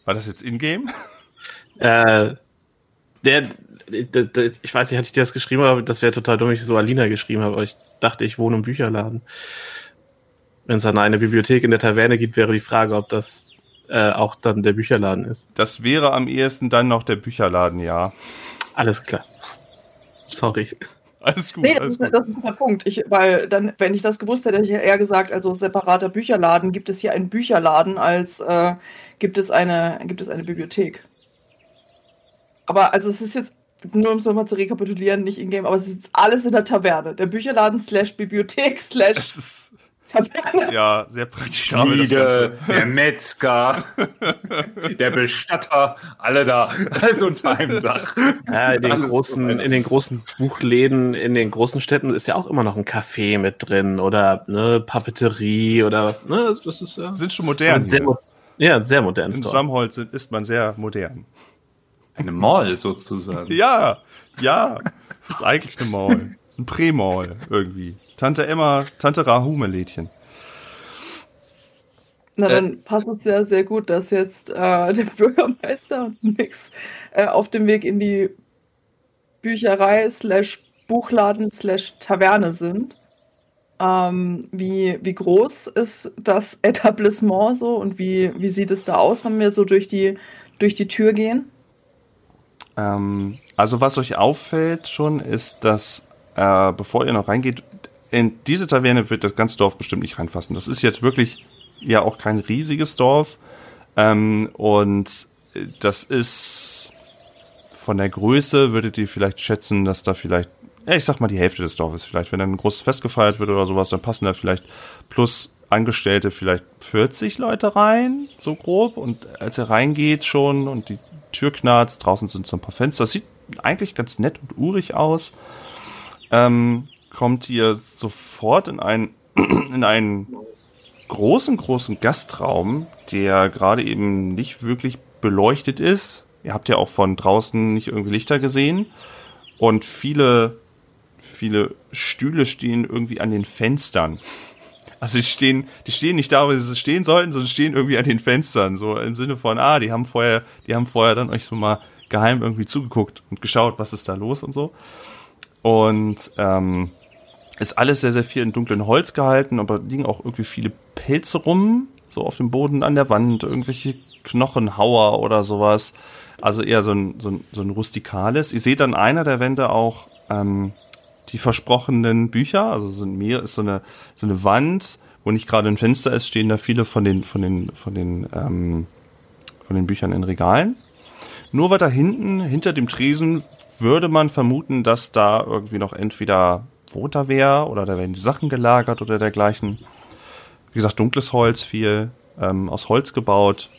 War das jetzt in-game? Äh, der, der, der, ich weiß nicht, hatte ich dir das geschrieben, aber das wäre total dumm, ich so Alina geschrieben habe, aber ich dachte, ich wohne im Bücherladen. Wenn es dann eine Bibliothek in der Taverne gibt, wäre die Frage, ob das äh, auch dann der Bücherladen ist. Das wäre am ehesten dann noch der Bücherladen, ja. Alles klar. Sorry. Alles gut. Nee, das, alles ist, gut. das ist ein guter Punkt. Ich, weil dann, wenn ich das gewusst hätte, hätte ich eher gesagt, also separater Bücherladen, gibt es hier einen Bücherladen, als äh, gibt, es eine, gibt es eine Bibliothek. Aber also es ist jetzt, nur um es nochmal zu rekapitulieren, nicht in-game, aber es ist jetzt alles in der Taverne. Der Bücherladen slash Bibliothek slash Es ist. ja sehr praktisch. das Schmiede, Ganze. der Metzger, der Bestatter, alle da, alles unter einem Dach. Ja, in den, großen, in den großen Buchläden, in den großen Städten ist ja auch immer noch ein Café mit drin oder ne, Papeterie oder was. Ne, das, das ist ja Sind schon modern. sehr, ja, sehr modern. In Samholz ist man sehr modern. Eine Mall sozusagen. Ja, ja. Es ist eigentlich eine Mall. Ein Prä-Mall irgendwie. Tante Emma, Tante Rahume-Lädchen. Na, Äh. dann passt es ja sehr gut, dass jetzt äh, der Bürgermeister und Nix äh, auf dem Weg in die Bücherei slash Buchladen slash Taverne sind. Ähm, wie, wie groß ist das Etablissement so und wie, wie sieht es da aus, wenn wir so durch die, durch die Tür gehen? Ähm, also was euch auffällt schon, ist, dass äh, bevor ihr noch reingeht, in diese Taverne wird das ganze Dorf bestimmt nicht reinfassen. Das ist jetzt wirklich ja auch kein riesiges Dorf. Ähm, und das ist von der Größe, würdet ihr vielleicht schätzen, dass da vielleicht, ja, ich sag mal, die Hälfte des Dorfes vielleicht, wenn dann ein großes Fest gefeiert wird oder sowas, dann passen da vielleicht plus Angestellte vielleicht 40 Leute rein, so grob. Und als ihr reingeht schon und die Tür knarzt, draußen sind so ein paar Fenster, das sieht eigentlich ganz nett und urig aus, ähm, kommt ihr sofort in einen, in einen großen, großen Gastraum, der gerade eben nicht wirklich beleuchtet ist. Ihr habt ja auch von draußen nicht irgendwie Lichter gesehen. Und viele, viele Stühle stehen irgendwie an den Fenstern. Also die stehen, die stehen nicht da, wo sie stehen sollten, sondern stehen irgendwie an den Fenstern. So im Sinne von, ah, die haben vorher, die haben vorher dann euch so mal geheim irgendwie zugeguckt und geschaut, was ist da los und so. Und ähm, ist alles sehr, sehr viel in dunklen Holz gehalten, aber liegen auch irgendwie viele Pilze rum, so auf dem Boden an der Wand, irgendwelche Knochenhauer oder sowas. Also eher so ein, so ein, so ein rustikales. Ihr seht an einer der Wände auch ähm, die versprochenen Bücher, also sind mehr, ist so eine, so eine Wand, wo nicht gerade ein Fenster ist, stehen da viele von den, von den, von den, ähm, von den Büchern in Regalen. Nur weiter hinten, hinter dem Tresen, würde man vermuten, dass da irgendwie noch entweder da wer oder da werden die Sachen gelagert oder dergleichen. Wie gesagt, dunkles Holz, viel ähm, aus Holz gebaut.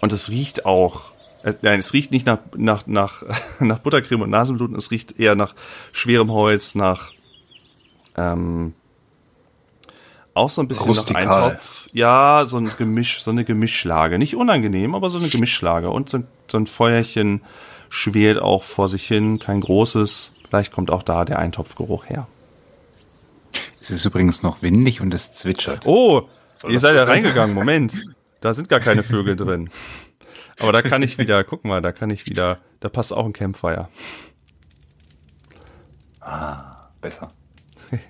Und es riecht auch, äh, nein, es riecht nicht nach, nach, nach, nach Buttercreme und Nasenbluten, es riecht eher nach schwerem Holz, nach ähm, auch so ein bisschen Rustikal. noch Eintopf. Ja, so ein Gemisch, so eine Gemischlage. Nicht unangenehm, aber so eine Gemischlage. Und so, so ein Feuerchen schwelt auch vor sich hin, kein großes. Vielleicht kommt auch da der Eintopfgeruch her. Es ist übrigens noch windig und es zwitschert. Oh, ihr das seid ja reingegangen. Moment. Da sind gar keine Vögel drin. Aber da kann ich wieder, guck mal, da kann ich wieder, da passt auch ein Campfire. Besser.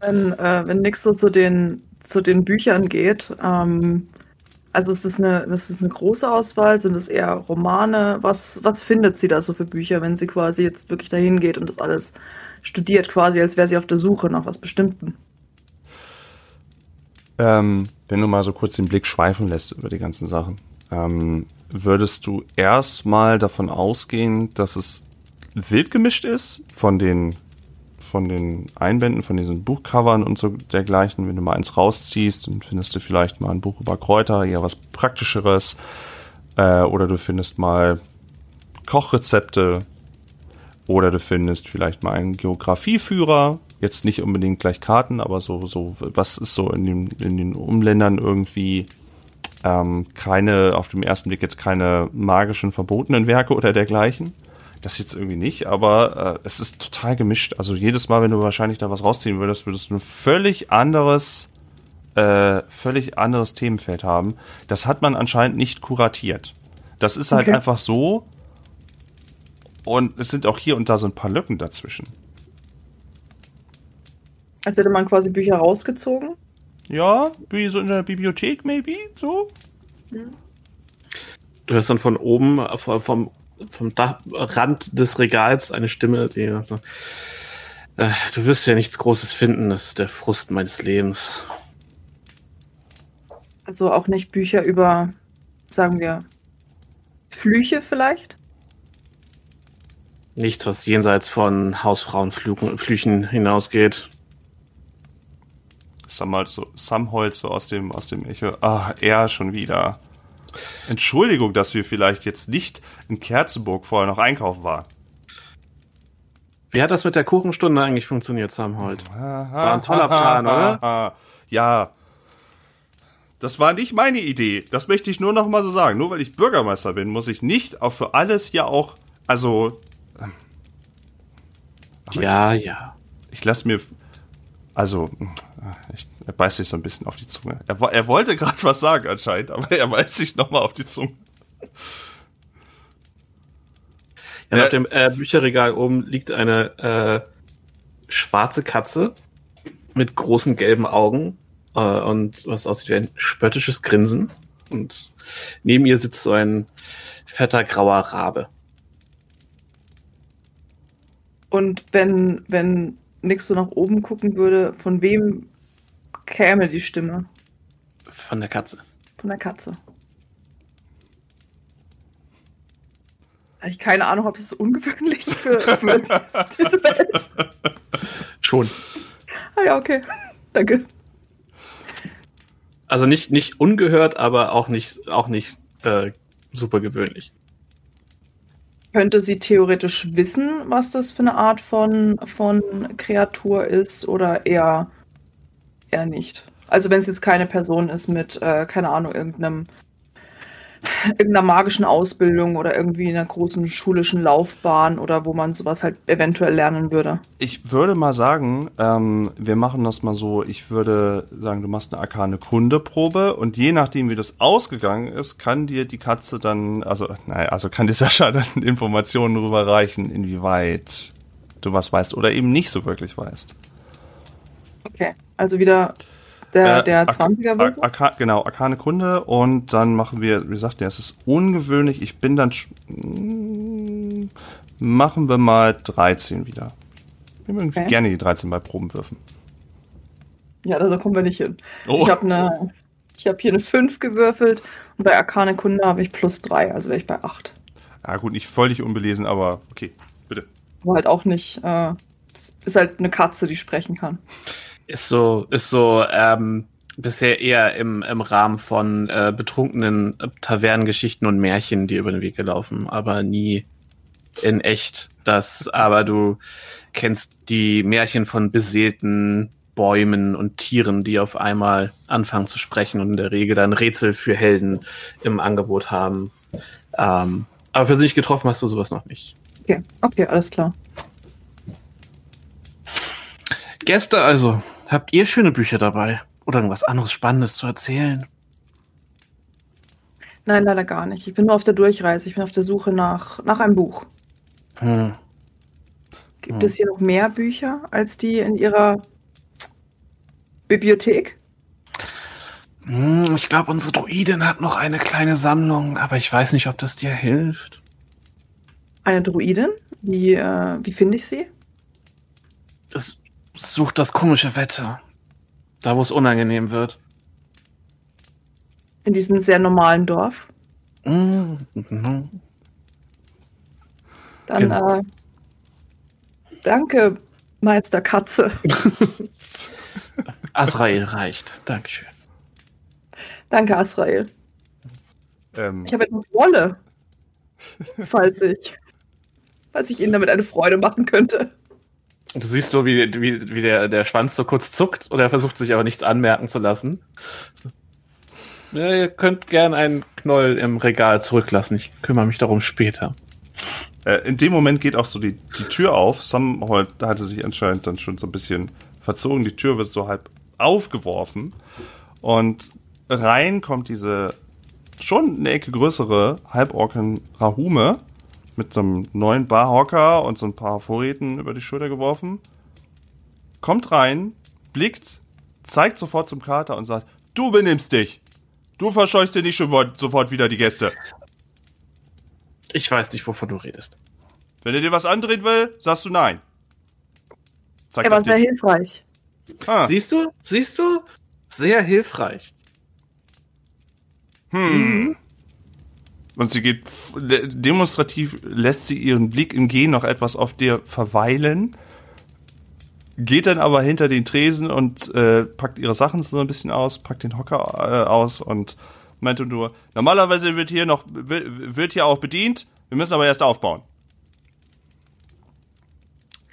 Wenn, äh, wenn Nix so zu den, zu den Büchern geht, ähm, also ist das eine, ist das eine große Auswahl? Sind es eher Romane? Was, was findet sie da so für Bücher, wenn sie quasi jetzt wirklich dahin geht und das alles studiert, quasi als wäre sie auf der Suche nach was Bestimmten? Ähm, wenn du mal so kurz den Blick schweifen lässt über die ganzen Sachen, ähm, würdest du erstmal davon ausgehen, dass es wild gemischt ist von den von den Einbänden, von diesen Buchcovern und so dergleichen. Wenn du mal eins rausziehst, dann findest du vielleicht mal ein Buch über Kräuter, eher was Praktischeres. Äh, oder du findest mal Kochrezepte. Oder du findest vielleicht mal einen Geografieführer. Jetzt nicht unbedingt gleich Karten, aber so, so, was ist so in den, in den Umländern irgendwie ähm, keine, auf dem ersten Blick jetzt keine magischen, verbotenen Werke oder dergleichen. Das jetzt irgendwie nicht, aber äh, es ist total gemischt. Also jedes Mal, wenn du wahrscheinlich da was rausziehen würdest, würdest du ein völlig anderes, äh, völlig anderes Themenfeld haben. Das hat man anscheinend nicht kuratiert. Das ist halt Okay. einfach so. Und es sind auch hier und da so ein paar Lücken dazwischen. Als hätte man quasi Bücher rausgezogen. Ja, wie so in der Bibliothek, maybe, so. Du hörst dann von oben, äh, vom, vom, vom Dach, Rand des Regals eine Stimme, die so, äh, du wirst ja nichts Großes finden, das ist der Frust meines Lebens. Also auch nicht Bücher über, sagen wir, Flüche vielleicht? Nichts, was jenseits von Hausfrauenflüchen Flüchen hinausgeht. Mal so, Samholz so aus dem, aus dem Echo. Ah, er schon wieder. Entschuldigung, dass wir vielleicht jetzt nicht in Kerzenburg vorher noch einkaufen waren. Wie hat das mit der Kuchenstunde eigentlich funktioniert, Samhold? War ein toller Plan, oder? Ja. Das war nicht meine Idee. Das möchte ich nur noch mal so sagen. Nur weil ich Bürgermeister bin, muss ich nicht auch für alles ja auch, also, Ja, ja. ich lasse mir, also, ich, er beißt sich so ein bisschen auf die Zunge. Er, er wollte gerade was sagen anscheinend, aber er beißt sich noch mal auf die Zunge. Ja, Ja. Auf dem äh, Bücherregal oben liegt eine äh, schwarze Katze mit großen gelben Augen äh, und was aussieht wie ein spöttisches Grinsen. Und neben ihr sitzt so ein fetter grauer Rabe. Und wenn, wenn Nix so nach oben gucken würde, von wem käme die Stimme? Von der Katze. Von der Katze. Habe ich keine Ahnung, ob es ungewöhnlich für, für diese Welt. Schon. Ah ja, okay. Danke. Also nicht, nicht ungehört, aber auch nicht, auch nicht äh, super gewöhnlich. Könnte sie theoretisch wissen, was das für eine Art von, von Kreatur ist oder eher, eher nicht? Also wenn es jetzt keine Person ist mit, äh, keine Ahnung, irgendeinem irgendeiner magischen Ausbildung oder irgendwie einer großen schulischen Laufbahn oder wo man sowas halt eventuell lernen würde. Ich würde mal sagen, ähm, wir machen das mal so, ich würde sagen, du machst eine arkane Kundeprobe und je nachdem, wie das ausgegangen ist, kann dir die Katze dann, also, naja, also kann dir Sascha dann Informationen darüber reichen, inwieweit du was weißt oder eben nicht so wirklich weißt. Okay. Also wieder der, Äh, der Ark- 20er Ar Arka genau, arkane Kunde und dann machen wir, wie gesagt, ja, es ist ungewöhnlich, ich bin dann, mm, machen wir mal 13 wieder. Nehme irgendwie Okay. gerne die 13 bei Probenwürfen. Ja, da kommen wir nicht hin. Oh. Ich habe eine, ich habe hier eine 5 gewürfelt und bei Arkane Kunde habe ich plus 3, also wäre ich bei 8. Ja gut, nicht völlig unbelesen, aber okay, bitte. Aber halt auch nicht, äh, ist halt eine Katze, die sprechen kann. Ist so, ist so ähm, bisher eher im, im Rahmen von äh, betrunkenen äh, Tavernengeschichten und Märchen, die über den Weg gelaufen, aber nie in echt Das, aber du kennst die Märchen von beseelten Bäumen und Tieren, die auf einmal anfangen zu sprechen und in der Regel dann Rätsel für Helden im Angebot haben. Ähm, aber für sich getroffen hast du sowas noch nicht. Okay, okay, alles klar. Gäste also, habt ihr schöne Bücher dabei? Oder irgendwas anderes Spannendes zu erzählen? Nein, leider gar nicht. Ich bin nur auf der Durchreise. Ich bin auf der Suche nach, nach einem Buch. Hm. Gibt Hm. es hier noch mehr Bücher als die in Ihrer Bibliothek? Hm, Ich glaube, unsere Druidin hat noch eine kleine Sammlung, aber ich weiß nicht, ob das dir hilft. Eine Druidin? Wie, äh, wie finde ich sie? Sucht das komische Wetter. Da, wo es unangenehm wird. In diesem sehr normalen Dorf? Hm, mhm. Dann, Genau. äh, danke, Meister Katze. Azrael reicht. Dankeschön. danke, Asrael. Ähm, Ich habe etwas Wolle. falls ich, falls ich Ihnen damit eine Freude machen könnte. Und du siehst so, wie, wie, wie der, der Schwanz so kurz zuckt und er versucht sich aber nichts anmerken zu lassen. So. Ja, ihr könnt gern einen Knoll im Regal zurücklassen. Ich kümmere mich darum später. Äh, in dem Moment geht auch so die, die Tür auf. Samhold hatte sich anscheinend dann schon so ein bisschen verzogen. Die Tür wird so halb aufgeworfen. Und rein kommt diese schon eine Ecke größere Halborken Rahume mit so einem neuen Barhocker und so ein paar Vorräten über die Schulter geworfen. Kommt rein, blickt, zeigt sofort zum Kater und sagt, du benimmst dich. Du verscheuchst dir nicht sofort wieder die Gäste. Ich weiß nicht, wovon du redest. Wenn er dir was andrehen will, sagst du nein. Zeig Er war auf sehr dich. hilfreich. Ah, Siehst du? Siehst du? Sehr hilfreich. hm. Und sie geht demonstrativ, lässt sie ihren Blick im Gehen noch etwas auf dir verweilen, geht dann aber hinter den Tresen und äh, packt ihre Sachen so ein bisschen aus, packt den Hocker äh, aus und meinte nur, normalerweise wird hier noch, wird, wird hier auch bedient, wir müssen aber erst aufbauen.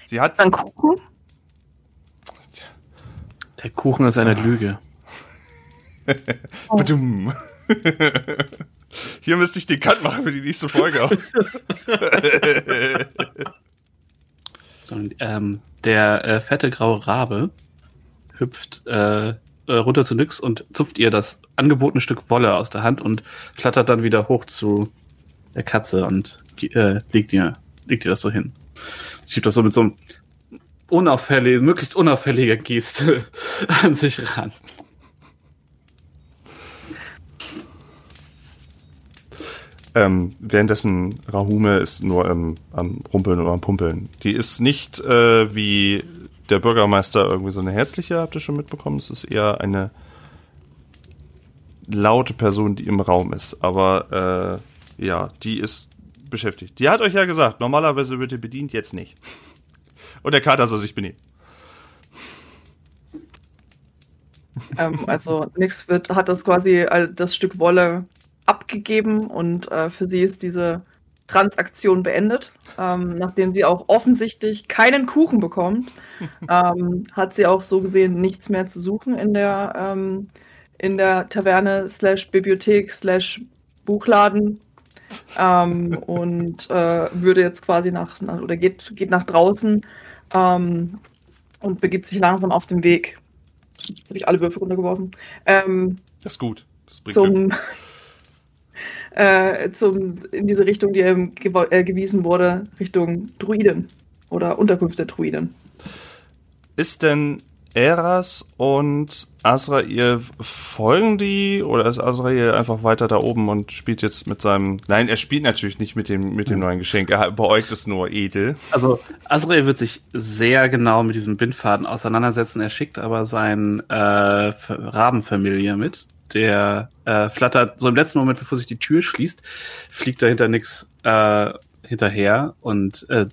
Sie hat Ist das ein Kuchen? Der Kuchen ist eine Lüge. Badum. Hier müsste ich den Cut machen für die nächste Folge. So, ähm, der äh, fette graue Rabe hüpft äh, äh, runter zu Nyx und zupft ihr das angebotene Stück Wolle aus der Hand und flattert dann wieder hoch zu der Katze und äh, legt ihr legt ihr das so hin. Sie schiebt das so mit so einem unauffälligen, möglichst unauffälliger Geste an sich ran. Ähm, währenddessen Rahume ist nur ähm, am Rumpeln oder am Pumpeln. Die ist nicht äh, wie der Bürgermeister irgendwie so eine herzliche, habt ihr schon mitbekommen. Es ist eher eine laute Person, die im Raum ist. Aber äh, ja, die ist beschäftigt. Die hat euch ja gesagt, normalerweise wird ihr bedient, jetzt nicht. Und der Kater soll sich benehmen. ähm, also nix wird, hat das quasi das Stück Wolle abgegeben und äh, für sie ist diese Transaktion beendet. Ähm, nachdem sie auch offensichtlich keinen Kuchen bekommt, ähm, hat sie auch so gesehen nichts mehr zu suchen in der, ähm, in der Taverne slash Bibliothek slash Buchladen. Ähm, und äh, würde jetzt quasi nach, nach oder geht, geht nach draußen ähm, und begibt sich langsam auf den Weg. Jetzt habe ich alle Würfel runtergeworfen. Ähm, Das ist gut. Das bringt zum, äh, zum, in diese Richtung, die ihm äh, gewiesen wurde, Richtung Druiden oder Unterkunft der Druiden. Ist denn Eras und Azrael folgen die oder ist Azrael einfach weiter da oben und spielt jetzt mit seinem. Nein, er spielt natürlich nicht mit dem, mit dem neuen Geschenk. Er beäugt es nur edel. Also Azrael wird sich sehr genau mit diesem Bindfaden auseinandersetzen. Er schickt aber seine äh, Rabenfamilie mit. Der äh, flattert so im letzten Moment, bevor sich die Tür schließt, fliegt dahinter nix äh, hinterher und äh,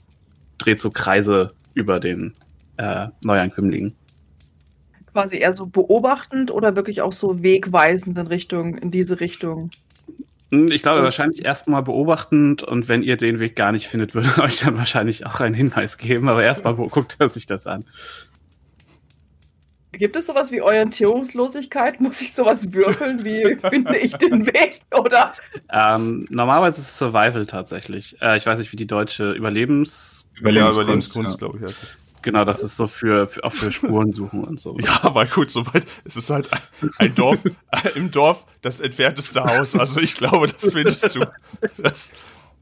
dreht so Kreise über den äh, Neuankömmlingen. Quasi eher so beobachtend oder wirklich auch so wegweisend in Richtung, in diese Richtung. Hm, Ich glaube wahrscheinlich erstmal beobachtend und wenn ihr den Weg gar nicht findet, würde er euch dann wahrscheinlich auch einen Hinweis geben. Aber erstmal wo- guckt er sich das an. Gibt es sowas wie Orientierungslosigkeit? Muss ich sowas würfeln? Wie finde ich den Weg? Oder Ähm, normalerweise ist es Survival tatsächlich. Äh, ich weiß nicht, wie die deutsche Überlebens... Ja, Überlebenskunst, ja. glaube ich. heißt. Genau, das ist so für, für auch für Spuren suchen und so. Ja, aber gut, soweit. Es ist halt ein- ein Dorf, im Dorf das entfernteste Haus. Also ich glaube, das findest du. Das,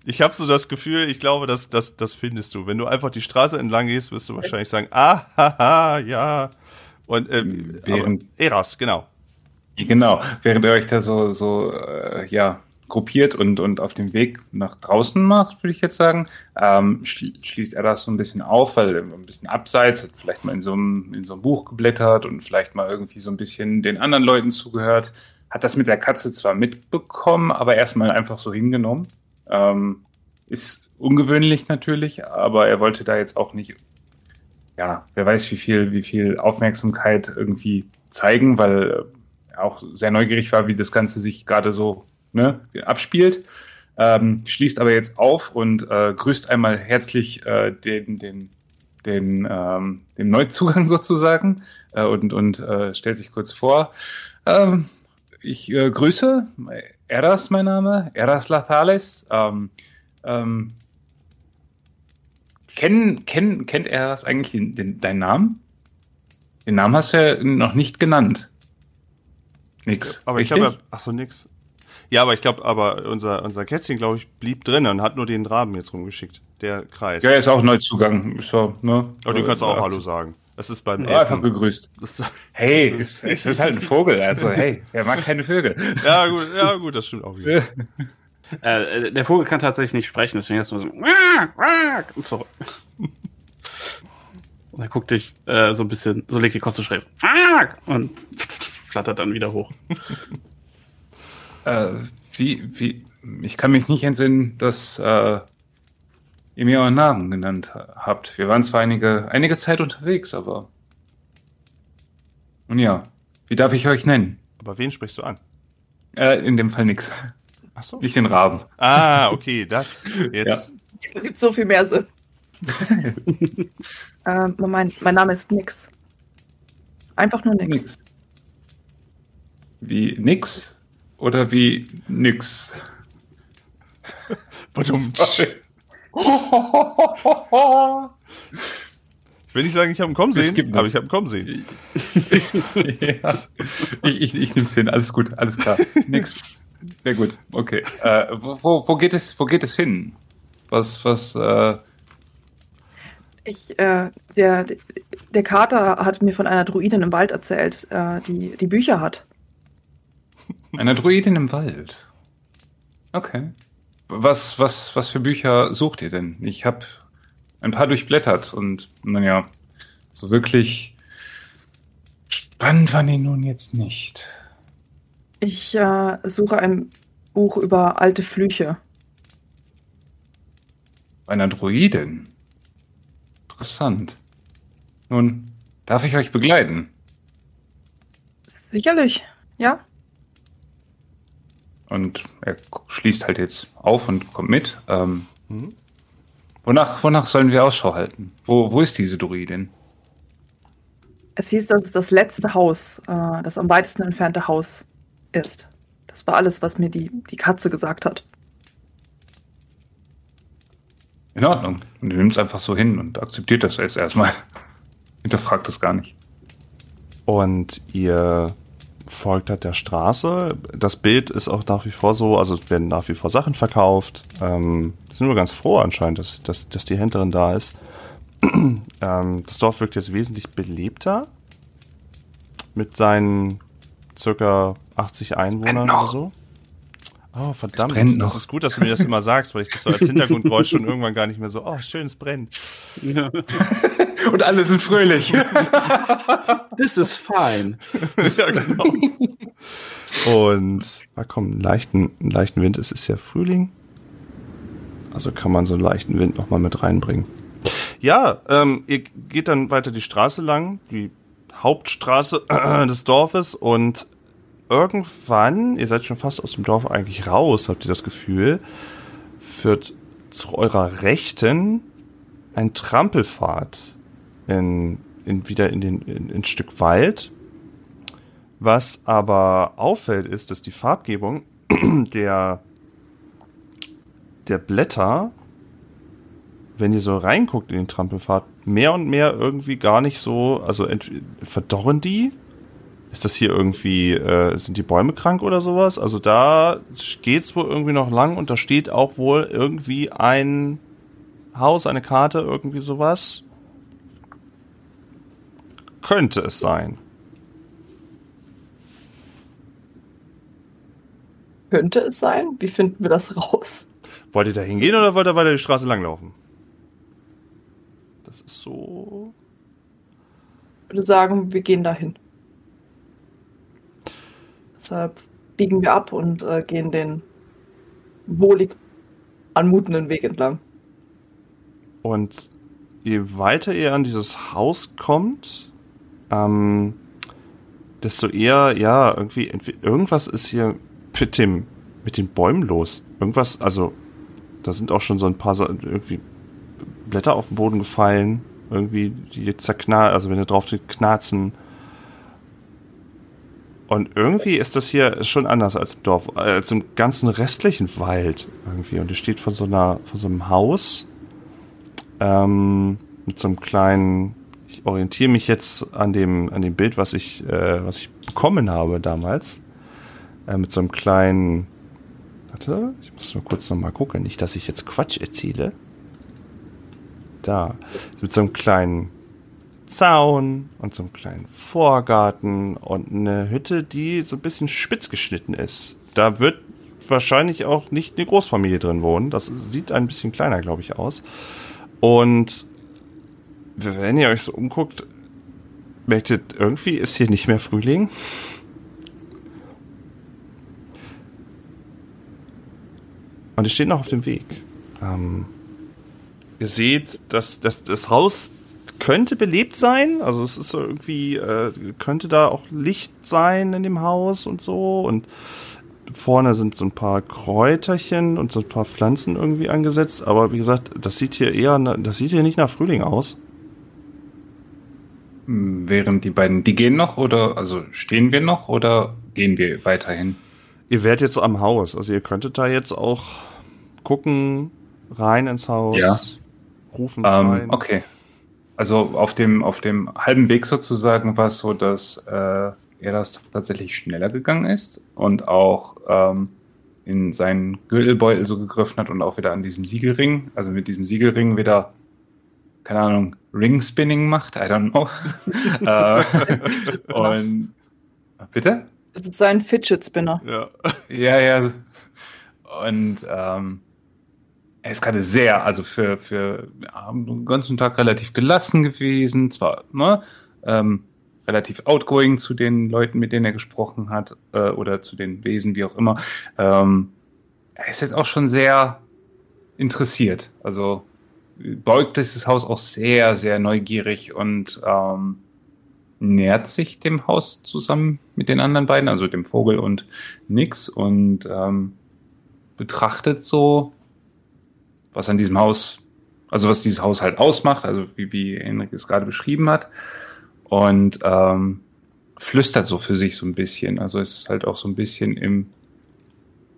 ich habe so das Gefühl, ich glaube, das, das, das findest du. Wenn du einfach die Straße entlang gehst, wirst du wahrscheinlich sagen, ah, haha, ja. Und ähm, Während- Eras, genau. Genau, während ihr euch da so, so äh, ja, gruppiert und, und auf dem Weg nach draußen macht, würde ich jetzt sagen, ähm, schli schließt er das so ein bisschen auf, weil er ein bisschen abseits, hat vielleicht mal in so, einem, in so einem Buch geblättert und vielleicht mal irgendwie so ein bisschen den anderen Leuten zugehört. Hat das mit der Katze zwar mitbekommen, aber erstmal einfach so hingenommen. Ähm, ist ungewöhnlich natürlich, aber er wollte da jetzt auch nicht, ja, wer weiß, wie viel, wie viel Aufmerksamkeit irgendwie zeigen, weil äh, er auch sehr neugierig war, wie das Ganze sich gerade so ne, abspielt. Ähm, schließt aber jetzt auf und äh, grüßt einmal herzlich äh, den, den, den, ähm, den Neuzugang sozusagen äh, und, und äh, stellt sich kurz vor. Ähm, ich äh, grüße, Eras mein Name, Eras Lathales. Ähm, ähm, kenn, kenn, kennt Eras eigentlich den, den, deinen Namen? Den Namen hast du ja noch nicht genannt. Nix. Aber ich richtig? glaube, ach so, nix. Ja, aber ich glaube, aber unser, unser Kätzchen, glaube ich, blieb drin und hat nur den Raben jetzt rumgeschickt. Der Kreis. Ja, er ist auch Neuzugang. Ist so, ne? Aber du kannst auch Ja, Hallo sagen. Das ist beim Ja, einfach begrüßt. Das, Hey, es, es ist halt ein Vogel. Also, hey, wer mag keine Vögel? ja, gut, ja, gut, das stimmt auch wieder. Äh, äh, der Vogel kann tatsächlich nicht sprechen, deswegen ist nur so, und so. Und er guckt dich äh, so ein bisschen, so legt die Koste schräg und flattert dann wieder hoch. Äh, wie, wie, ich kann mich nicht entsinnen, dass äh, ihr mir euren Namen genannt ha- habt. Wir waren zwar einige, einige Zeit unterwegs, aber. Nun ja, wie darf ich euch nennen? Aber wen sprichst du an? Äh, in dem Fall nix. Ach so. Nicht den Raben. Ah, okay, das jetzt. gibt so viel mehr Sinn? ähm, mein, mein Name ist Nix. Einfach nur Nix. Nix. Wie nix oder wie nix? Badum. Ich will nicht sagen, ich habe ihn kommen Es sehen, aber ich habe ihn kommen sehen. ja. Ich, ich, ich nehme es hin, alles gut, alles klar. Nix. Sehr gut, okay. Äh, wo, wo, geht es, wo geht es hin? Was, was, äh, Ich, äh, der, der Kater hat mir von einer Druidin im Wald erzählt, äh, die, die Bücher hat. einer Druidin im Wald. Okay. Was, was, was für Bücher sucht ihr denn? Ich habe ein paar durchblättert und, naja, so wirklich spannend waren die nun jetzt nicht. Ich äh, suche ein Buch über alte Flüche. Einer Druidin. Interessant. Nun, darf ich euch begleiten? Sicherlich, ja. Und er schließt halt jetzt auf und kommt mit. Ähm, Mhm. wonach, wonach sollen wir Ausschau halten? Wo, wo ist diese Druidin? Es hieß, dass es das letzte Haus, äh, das am weitesten entfernte Haus ist. Das war alles, was mir die, die Katze gesagt hat. In Ordnung. Und er nimmt es einfach so hin und akzeptiert das jetzt erstmal. Hinterfragt es gar nicht. Und ihr folgt halt der Straße. Das Bild ist auch nach wie vor so, also es werden nach wie vor Sachen verkauft. Ähm, sind nur ganz froh anscheinend, dass, dass, dass die Händlerin da ist. ähm, das Dorf wirkt jetzt wesentlich belebter. Mit seinen circa 80 Einwohnern noch. oder so. Oh, verdammt. Es brennt das ist gut, dass du mir das immer sagst, weil ich das so als Hintergrundgeräusch schon irgendwann gar nicht mehr so, oh, schön, es brennt. Und alle sind fröhlich. This is fine. ja, genau. Und da kommt einen leichten, einen leichten Wind. Es ist ja Frühling. Also kann man so einen leichten Wind nochmal mit reinbringen. Ja, ähm, ihr geht dann weiter die Straße lang, die Hauptstraße des Dorfes und irgendwann, ihr seid schon fast aus dem Dorf eigentlich raus, habt ihr das Gefühl, führt zu eurer Rechten ein Trampelpfad in, in wieder in den in, in Stück Wald. Was aber auffällt, ist, dass die Farbgebung der der Blätter, wenn ihr so reinguckt in den Trampelpfad, mehr und mehr irgendwie gar nicht so, also verdorren die? Ist das hier irgendwie, äh, sind die Bäume krank oder sowas? Also da geht's wohl irgendwie noch lang und da steht auch wohl irgendwie ein Haus, eine Karte, irgendwie sowas. Könnte es sein. Könnte es sein? Wie finden wir das raus? Wollt ihr da hingehen oder wollt ihr weiter die Straße langlaufen? So. Ich würde sagen, wir gehen dahin. Deshalb biegen wir ab und äh, gehen den wohlig anmutenden Weg entlang. Und je weiter ihr an dieses Haus kommt, ähm, desto eher, ja, irgendwie, irgendwas ist hier mit dem, mit den Bäumen los. Irgendwas, also, da sind auch schon so ein paar irgendwie Blätter auf den Boden gefallen, irgendwie, die zerknallen, also wenn ihr drauf steht, knarzen. Und irgendwie ist das hier schon anders als im Dorf, äh, als im ganzen restlichen Wald irgendwie. Und es steht von so einer, von so einem Haus ähm, mit so einem kleinen. Ich orientiere mich jetzt an dem an dem Bild, was ich äh, was ich bekommen habe damals äh, mit so einem kleinen. Warte, ich muss nur kurz noch mal gucken, nicht, dass ich jetzt Quatsch erzähle. Da mit so einem kleinen Zaun und so einem kleinen Vorgarten und eine Hütte, die so ein bisschen spitz geschnitten ist. Da wird wahrscheinlich auch nicht eine Großfamilie drin wohnen. Das sieht ein bisschen kleiner, glaube ich, aus. Und wenn ihr euch so umguckt, merkt ihr, irgendwie ist hier nicht mehr Frühling. Und es steht noch auf dem Weg. Ähm, ihr seht, dass, dass das Haus könnte belebt sein. Also es ist irgendwie, äh, könnte da auch Licht sein in dem Haus und so. Und vorne sind so ein paar Kräuterchen und so ein paar Pflanzen irgendwie angesetzt. Aber wie gesagt, das sieht hier eher, das sieht hier nicht nach Frühling aus. Während die beiden, die gehen noch oder, also stehen wir noch oder gehen wir weiterhin? Ihr werdet jetzt am Haus. Also ihr könntet da jetzt auch gucken, rein ins Haus, ja. Rufen. Ähm, okay. Also auf dem, auf dem halben Weg sozusagen war es so, dass äh, er das tatsächlich schneller gegangen ist und auch ähm, in seinen Gürtelbeutel so gegriffen hat und auch wieder an diesem Siegelring, also mit diesem Siegelring wieder, keine Ahnung, Ring-Spinning macht, I don't know. äh, und bitte? Das ist sein Fidget Spinner. Ja. Ja, ja. Und ähm, er ist gerade sehr, also für, für ja, den ganzen Tag relativ gelassen gewesen, zwar ne, ähm, relativ outgoing zu den Leuten, mit denen er gesprochen hat, äh, oder zu den Wesen, wie auch immer. Ähm, er ist jetzt auch schon sehr interessiert. Also beugt dieses Haus auch sehr, sehr neugierig und ähm, nähert sich dem Haus zusammen mit den anderen beiden, also dem Vogel und Nix, und ähm, betrachtet so was an diesem Haus, also was dieses Haus halt ausmacht, also wie, wie Henrik es gerade beschrieben hat. Und ähm, flüstert so für sich so ein bisschen. Also es ist halt auch so ein bisschen im,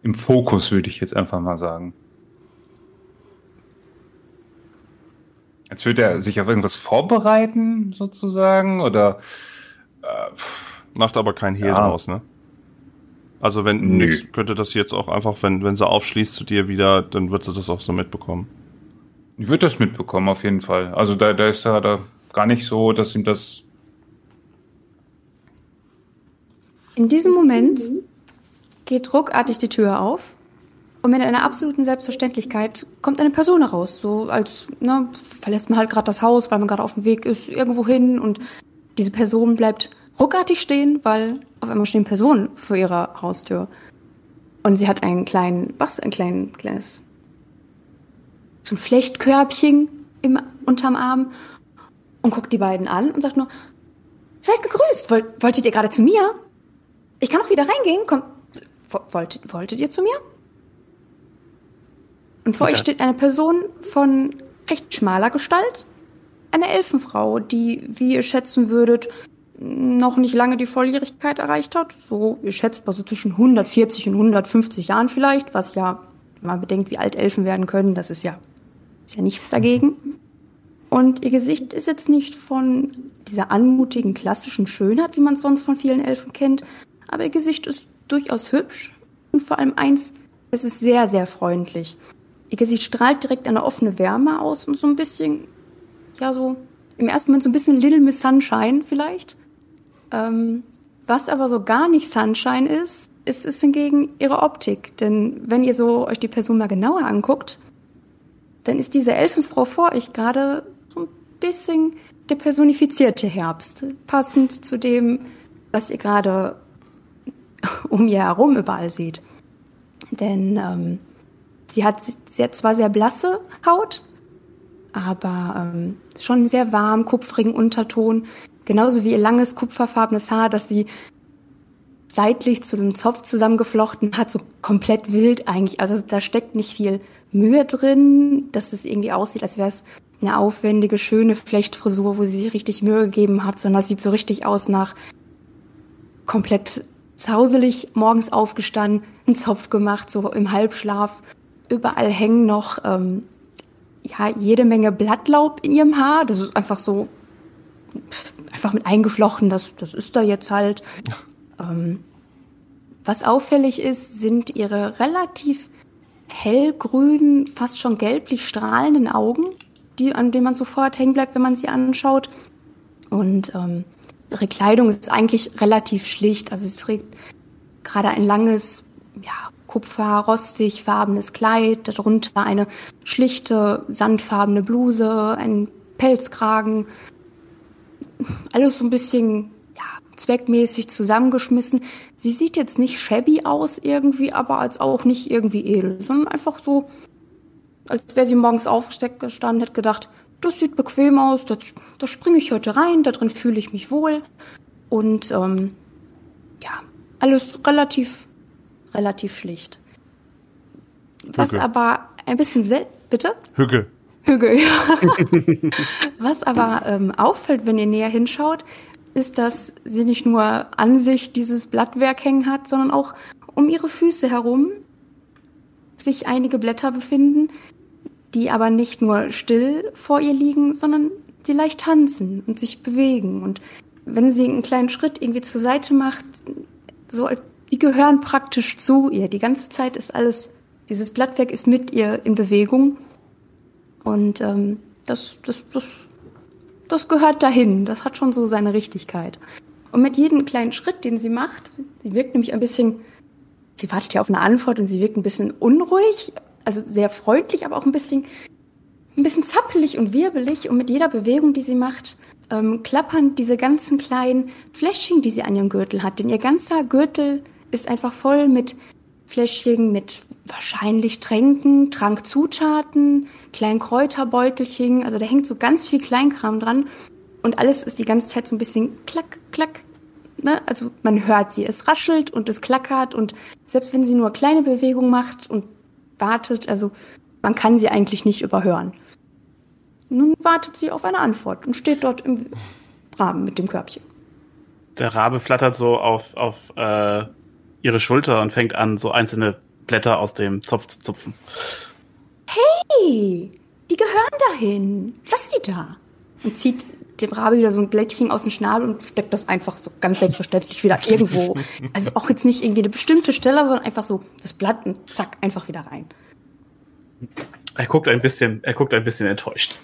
im Fokus, würde ich jetzt einfach mal sagen. Als würde er sich auf irgendwas vorbereiten, sozusagen, oder äh, macht aber kein Hehl Ja. draus, ne? Also wenn Nö. nix, könnte das jetzt auch einfach, wenn, wenn sie aufschließt zu dir wieder, dann wird sie das auch so mitbekommen. ich würde das mitbekommen, auf jeden Fall. Also da, da ist er da gar nicht so, dass ihm das In diesem Moment geht ruckartig die Tür auf und mit einer absoluten Selbstverständlichkeit kommt eine Person heraus. So als, ne, verlässt man halt gerade das Haus, weil man gerade auf dem Weg ist, irgendwo hin und diese Person bleibt ruckartig stehen, weil auf einmal stehen Personen vor ihrer Haustür. Und sie hat einen kleinen, was, ein kleinen, kleines, so ein Flechtkörbchen im, unterm Arm und guckt die beiden an und sagt nur, seid gegrüßt, wollt, wolltet ihr gerade zu mir? Ich kann auch wieder reingehen. Kommt. Wolltet, wolltet ihr zu mir? Und vor Ja. euch steht eine Person von recht schmaler Gestalt. Eine Elfenfrau, die, wie ihr schätzen würdet, noch nicht lange die Volljährigkeit erreicht hat. So, ihr schätzt mal so zwischen 140 und 150 Jahren vielleicht, was ja, wenn man bedenkt, wie alt Elfen werden können, das ist ja, ist ja nichts dagegen. Und ihr Gesicht ist jetzt nicht von dieser anmutigen klassischen Schönheit, wie man es sonst von vielen Elfen kennt, aber ihr Gesicht ist durchaus hübsch und vor allem eins, es ist sehr, sehr freundlich. Ihr Gesicht strahlt direkt eine offene Wärme aus und so ein bisschen, ja, so im ersten Moment so ein bisschen Little Miss Sunshine vielleicht. Ähm, was aber so gar nicht Sunshine ist, ist, ist hingegen ihre Optik. Denn wenn ihr so euch die Person mal genauer anguckt, dann ist diese Elfenfrau vor euch gerade so ein bisschen der personifizierte Herbst. Passend zu dem, was ihr gerade um ihr herum überall seht. Denn ähm, sie, hat, sie hat zwar sehr blasse Haut, aber ähm, schon einen sehr warm, kupfrigen Unterton. Genauso wie ihr langes, kupferfarbenes Haar, das sie seitlich zu dem Zopf zusammengeflochten hat, so komplett wild eigentlich. Also da steckt nicht viel Mühe drin, dass es irgendwie aussieht, als wäre es eine aufwendige, schöne Flechtfrisur, wo sie sich richtig Mühe gegeben hat, sondern es sieht so richtig aus nach komplett zauselig morgens aufgestanden, einen Zopf gemacht, so im Halbschlaf. Überall hängen noch ähm, ja, jede Menge Blattlaub in ihrem Haar. Das ist einfach so einfach mit eingeflochten, das, das ist da jetzt halt. Ähm, was auffällig ist, sind ihre relativ hellgrünen, fast schon gelblich strahlenden Augen, die, an denen man sofort hängen bleibt, wenn man sie anschaut. Und ähm, ihre Kleidung ist eigentlich relativ schlicht. Also sie trägt gerade ein langes, ja, kupfer-rostig farbenes Kleid, darunter eine schlichte, sandfarbene Bluse, ein Pelzkragen. Alles so ein bisschen ja, zweckmäßig zusammengeschmissen. Sie sieht jetzt nicht shabby aus irgendwie, aber als auch nicht irgendwie edel, sondern einfach so, als wäre sie morgens aufgestanden, hätte gedacht, das sieht bequem aus, da, da springe ich heute rein, da drin fühle ich mich wohl. Und ähm, ja, alles relativ, relativ schlicht. Was Hügel. aber ein bisschen sel... Bitte? Hügge. Hügel, ja. Was aber ähm, auffällt, wenn ihr näher hinschaut, ist, dass sie nicht nur an sich dieses Blattwerk hängen hat, sondern auch um ihre Füße herum sich einige Blätter befinden, die aber nicht nur still vor ihr liegen, sondern die leicht tanzen und sich bewegen. Und wenn sie einen kleinen Schritt irgendwie zur Seite macht, so als die gehören praktisch zu ihr. Die ganze Zeit ist alles, dieses Blattwerk ist mit ihr in Bewegung. Und ähm, das, das, das, das gehört dahin. Das hat schon so seine Richtigkeit. Und mit jedem kleinen Schritt, den sie macht, sie wirkt nämlich ein bisschen, sie wartet ja auf eine Antwort und sie wirkt ein bisschen unruhig, also sehr freundlich, aber auch ein bisschen, ein bisschen zappelig und wirbelig. Und mit jeder Bewegung, die sie macht, ähm, klappern diese ganzen kleinen Fläschchen, die sie an ihrem Gürtel hat. Denn ihr ganzer Gürtel ist einfach voll mit Fläschchen, mit wahrscheinlich Tränken, Trankzutaten, kleinen Kräuterbeutelchen. Also da hängt so ganz viel Kleinkram dran. Und alles ist die ganze Zeit so ein bisschen klack, klack. Ne? Also man hört sie. Es raschelt und es klackert. Und selbst wenn sie nur kleine Bewegungen macht und wartet, also man kann sie eigentlich nicht überhören. Nun wartet sie auf eine Antwort und steht dort im Rahmen mit dem Körbchen. Der Rabe flattert so auf, auf äh, ihre Schulter und fängt an, so einzelne Blätter aus dem Zopf zu zupfen. Hey, die gehören dahin. Lass die da. Und zieht dem Rabe wieder so ein Blättchen aus dem Schnabel und steckt das einfach so ganz selbstverständlich wieder irgendwo. Also auch jetzt nicht irgendwie eine bestimmte Stelle, sondern einfach so das Blatt und zack, einfach wieder rein. Er guckt ein bisschen, er guckt ein bisschen enttäuscht.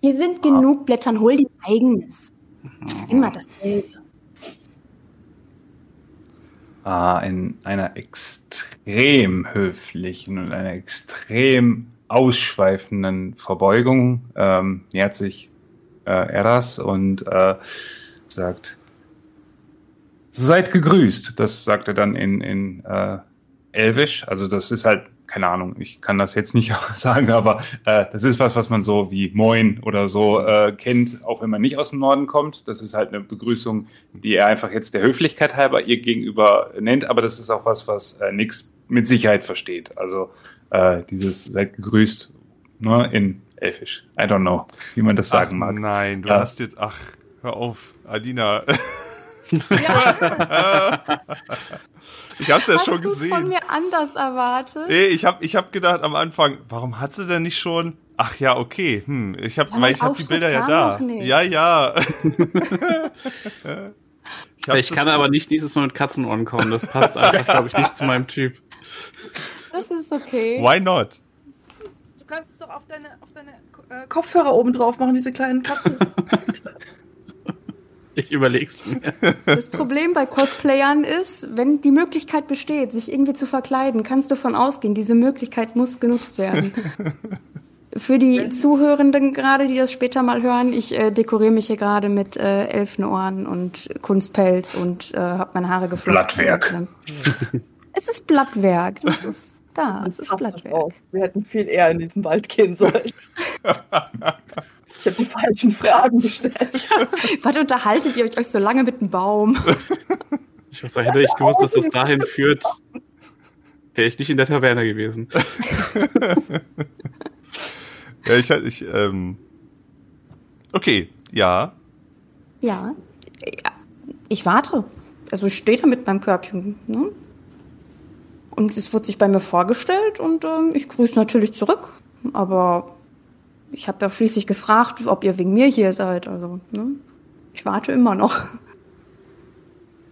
Hier sind genug Blättern, hol dir eigenes. Immer dasselbe. In einer extrem höflichen und einer extrem ausschweifenden Verbeugung ähm, nähert sich äh, Eras und äh, sagt, Seid gegrüßt. Das sagt er dann in, in äh, Elvisch. Also das ist halt keine Ahnung, ich kann das jetzt nicht sagen, aber äh, das ist was, was man so wie Moin oder so äh, kennt, auch wenn man nicht aus dem Norden kommt. Das ist halt eine Begrüßung, die er einfach jetzt der Höflichkeit halber ihr gegenüber nennt, aber das ist auch was, was äh, nix mit Sicherheit versteht. Also äh, dieses seid gegrüßt, ne, in Elfisch. I don't know, wie man das sagen ach, mag. Nein, du Ja. hast jetzt, ach, hör auf, Alina. Ja, Ich hab's ja hast schon du's von gesehen. mir anders erwartet? Nee, ich hab, ich hab gedacht am Anfang, warum hat sie denn nicht schon? Ach ja, okay. Hm, ich hab, Ja, weil ich die Bilder ja da. Ja, ja. hab Ich kann das- aber nicht dieses Mal mit Katzenohren kommen. Das passt einfach, glaube ich, nicht zu meinem Typ. Das ist okay. Why not? Du kannst es doch auf deine, auf deine äh, Kopfhörer oben drauf machen, diese kleinen Katzen. Ich überleg's mir. Das Problem bei Cosplayern ist, wenn die Möglichkeit besteht, sich irgendwie zu verkleiden, kannst du davon ausgehen, diese Möglichkeit muss genutzt werden. Für die Zuhörenden gerade, die das später mal hören, ich äh, dekoriere mich hier gerade mit äh, Elfenohren und Kunstpelz und äh, habe meine Haare geflochten. Blattwerk. Es ist Blattwerk. Das ist da. Es ist Blattwerk. Wir hätten viel eher in diesen Wald gehen sollen. Ich habe die falschen Fragen gestellt. Was unterhaltet ihr euch so lange mit dem Baum? Ich weiß, hätte ich gewusst, dass das dahin führt, wäre ich nicht in der Taverne gewesen. Ja, ich, ich, ähm. Okay, ja. Ja. Ich warte. Also ich stehe da mit meinem Körbchen. Ne? Und es wird sich bei mir vorgestellt und ähm, ich grüße natürlich zurück. Aber ich habe ja schließlich gefragt, ob ihr wegen mir hier seid. Also, ne? Ich warte immer noch.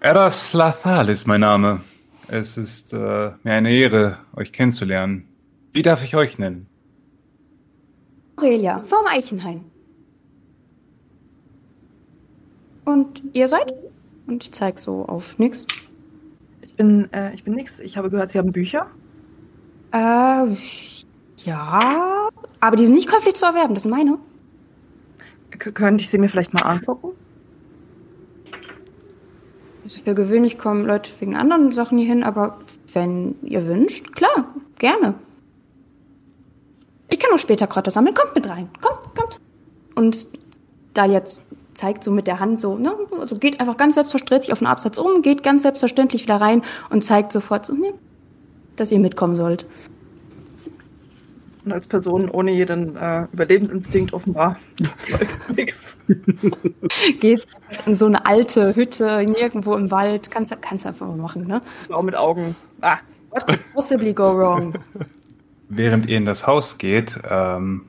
Eras Lathal ist mein Name. Es ist äh, mir eine Ehre, euch kennenzulernen. Wie darf ich euch nennen? Aurelia, vom Eichenhain. Und ihr seid? Und ich zeig so auf nix. Ich bin, äh, ich bin nix. Ich habe gehört, Sie haben Bücher. Äh, ja. Aber die sind nicht käuflich zu erwerben, das sind meine. K könnte ich sie mir vielleicht mal angucken? Also für gewöhnlich kommen Leute wegen anderen Sachen hier hin, aber wenn ihr wünscht, klar, gerne. Ich kann auch später Kräuter sammeln. Kommt mit rein. Kommt, kommt. Und da jetzt zeigt so mit der Hand so, ne, also geht einfach ganz selbstverständlich auf den Absatz um, geht ganz selbstverständlich wieder rein und zeigt sofort so, ne, dass ihr mitkommen sollt. Und als Person ohne jeden äh, Überlebensinstinkt offenbar nix. Gehst in so eine alte Hütte, nirgendwo im Wald, kannst, kannst einfach mal machen, ne? Blau mit Augen. Ah, What could possibly go wrong? Während ihr in das Haus geht, ähm,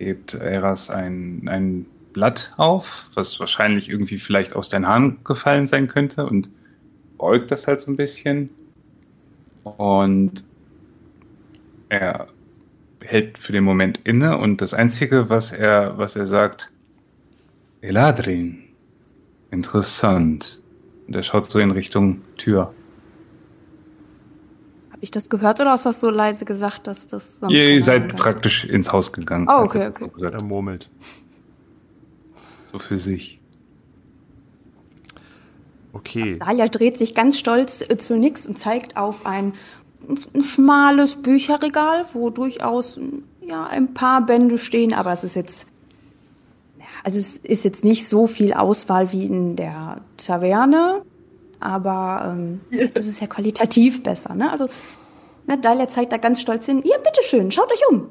hebt Eras ein, ein Blatt auf, was wahrscheinlich irgendwie vielleicht aus deinen Haaren gefallen sein könnte und beugt das halt so ein bisschen. Und er hält für den Moment inne und das Einzige, was er, was er sagt, Eladrin, interessant. Und er schaut so in Richtung Tür. Habe ich das gehört oder hast du das so leise gesagt, dass das sonst Ihr seid kann? praktisch ins Haus gegangen. Oh, okay, er okay. so Er murmelt. So für sich. Okay. Dalia dreht sich ganz stolz zu Nix und zeigt auf ein, ein schmales Bücherregal, wo durchaus ja, ein paar Bände stehen, aber es ist jetzt, ja, also es ist jetzt nicht so viel Auswahl wie in der Taverne, aber ähm, das ist ja qualitativ besser. Ne? Also ne, Dalia zeigt da ganz stolz hin, ja, bitteschön, schaut euch um.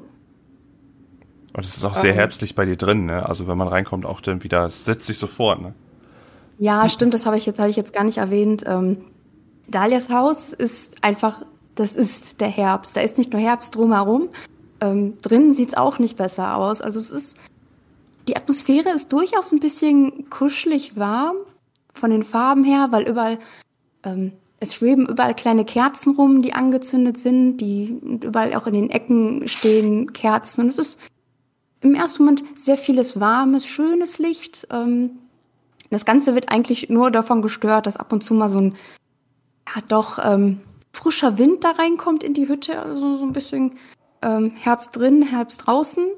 Und es ist auch sehr Ähm. herbstlich bei dir drin, ne? Also wenn man reinkommt, auch dann wieder, es setzt sich sofort, ne? Ja, stimmt, das habe ich jetzt habe ich jetzt gar nicht erwähnt. Ähm, Dalias Haus ist einfach, das ist der Herbst. Da ist nicht nur Herbst drumherum. Ähm, drinnen sieht's auch nicht besser aus. Also es ist, die Atmosphäre ist durchaus ein bisschen kuschelig warm von den Farben her, weil überall, ähm, es schweben überall kleine Kerzen rum, die angezündet sind, die überall auch in den Ecken stehen Kerzen. Und es ist im ersten Moment sehr vieles warmes, schönes Licht. Ähm, das Ganze wird eigentlich nur davon gestört, dass ab und zu mal so ein, ja doch, ähm, frischer Wind da reinkommt in die Hütte. Also so ein bisschen ähm, Herbst drin, Herbst draußen.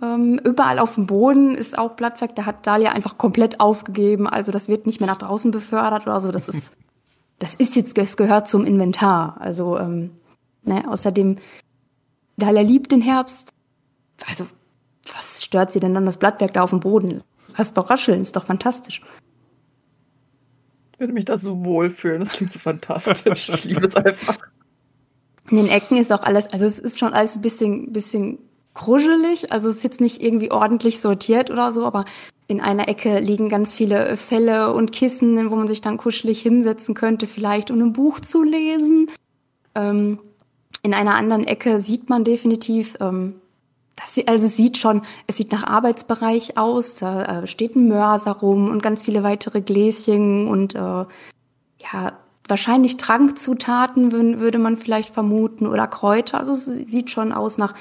Ähm, überall auf dem Boden ist auch Blattwerk. Da hat Dalia einfach komplett aufgegeben. Also das wird nicht mehr nach draußen befördert oder so. Das ist, das ist jetzt, das gehört zum Inventar. Also ähm, ne, außerdem Dalia liebt den Herbst. Also, was stört sie denn dann das Blattwerk da auf dem Boden? Lass doch rascheln, ist doch fantastisch. Würde mich da so wohlfühlen. Das klingt so fantastisch. Ich liebe es einfach. In den Ecken ist auch alles, also es ist schon alles ein bisschen, bisschen kruschelig. Also es ist jetzt nicht irgendwie ordentlich sortiert oder so, aber in einer Ecke liegen ganz viele Felle und Kissen, wo man sich dann kuschelig hinsetzen könnte, vielleicht um ein Buch zu lesen. Ähm, in einer anderen Ecke sieht man definitiv, ähm, dass sie, also sieht schon, es sieht nach Arbeitsbereich aus. Da äh, steht ein Mörser rum und ganz viele weitere Gläschen und äh, ja, wahrscheinlich Trankzutaten würde man vielleicht vermuten oder Kräuter. Also es sieht schon aus nach,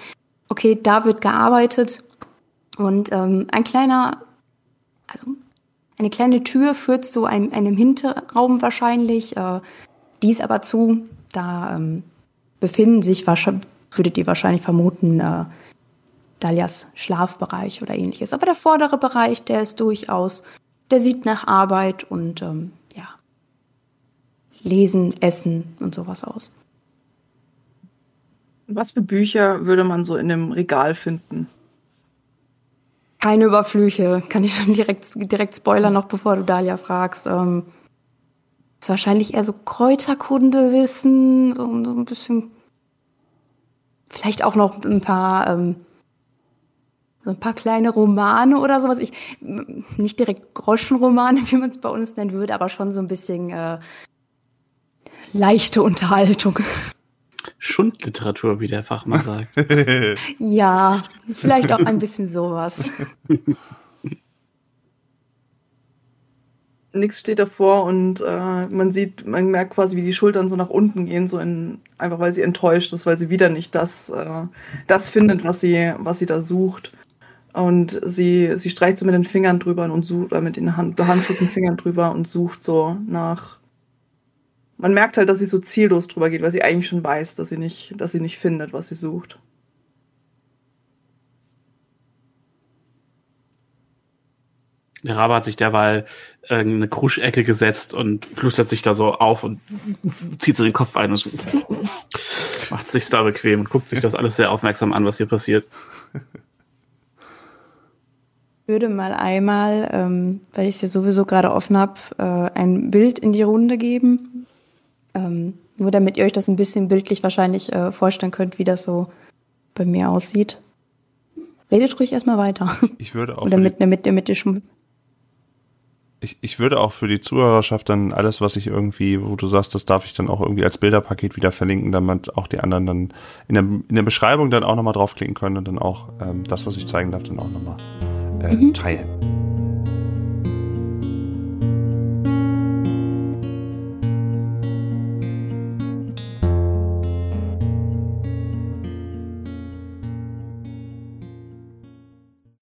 okay, da wird gearbeitet. Und ähm, ein kleiner, also eine kleine Tür führt zu einem, einem Hinterraum wahrscheinlich. Äh, die ist aber zu. Da ähm, befinden sich, würdet ihr wahrscheinlich vermuten, äh, Dalias Schlafbereich oder ähnliches. Aber der vordere Bereich, der ist durchaus, der sieht nach Arbeit und ähm, ja, Lesen, Essen und sowas aus. Was für Bücher würde man so in einem Regal finden? Keine Überflüche, kann ich schon direkt, direkt spoilern, noch bevor du Dalia fragst. Ähm, ist wahrscheinlich eher so Kräuterkundewissen, so, so ein bisschen. Vielleicht auch noch ein paar ähm, so ein paar kleine Romane oder sowas. Ich nicht direkt Groschenromane, wie man es bei uns nennen würde, aber schon so ein bisschen äh, leichte Unterhaltung. Schundliteratur, wie der Fachmann sagt. ja, vielleicht auch ein bisschen sowas. Nichts steht davor und äh, man sieht, man merkt quasi, wie die Schultern so nach unten gehen, so in, einfach weil sie enttäuscht ist, weil sie wieder nicht das, äh, das findet, was sie, was sie da sucht. Und sie, sie streicht so mit den Fingern drüber und sucht, oder mit den Hand, behandschuhten Fingern drüber und sucht so nach. Man merkt halt, dass sie so ziellos drüber geht, weil sie eigentlich schon weiß, dass sie nicht, dass sie nicht findet, was sie sucht. Der Rabe hat sich derweil äh, eine Kruschecke gesetzt und plustert sich da so auf und zieht so den Kopf ein und so macht sich da bequem und guckt sich das alles sehr aufmerksam an, was hier passiert würde mal einmal, ähm, weil ich es ja sowieso gerade offen habe, äh, ein Bild in die Runde geben. Ähm, nur damit ihr euch das ein bisschen bildlich wahrscheinlich äh, vorstellen könnt, wie das so bei mir aussieht. Redet ruhig erstmal weiter. Ich würde auch. Oder mit, damit, damit ihr schon. Ich, ich würde auch für die Zuhörerschaft dann alles, was ich irgendwie, wo du sagst, das darf ich dann auch irgendwie als Bilderpaket wieder verlinken, damit auch die anderen dann in der, in der Beschreibung dann auch nochmal draufklicken können und dann auch ähm, das, was ich zeigen darf, dann auch nochmal äh, mhm. teilen.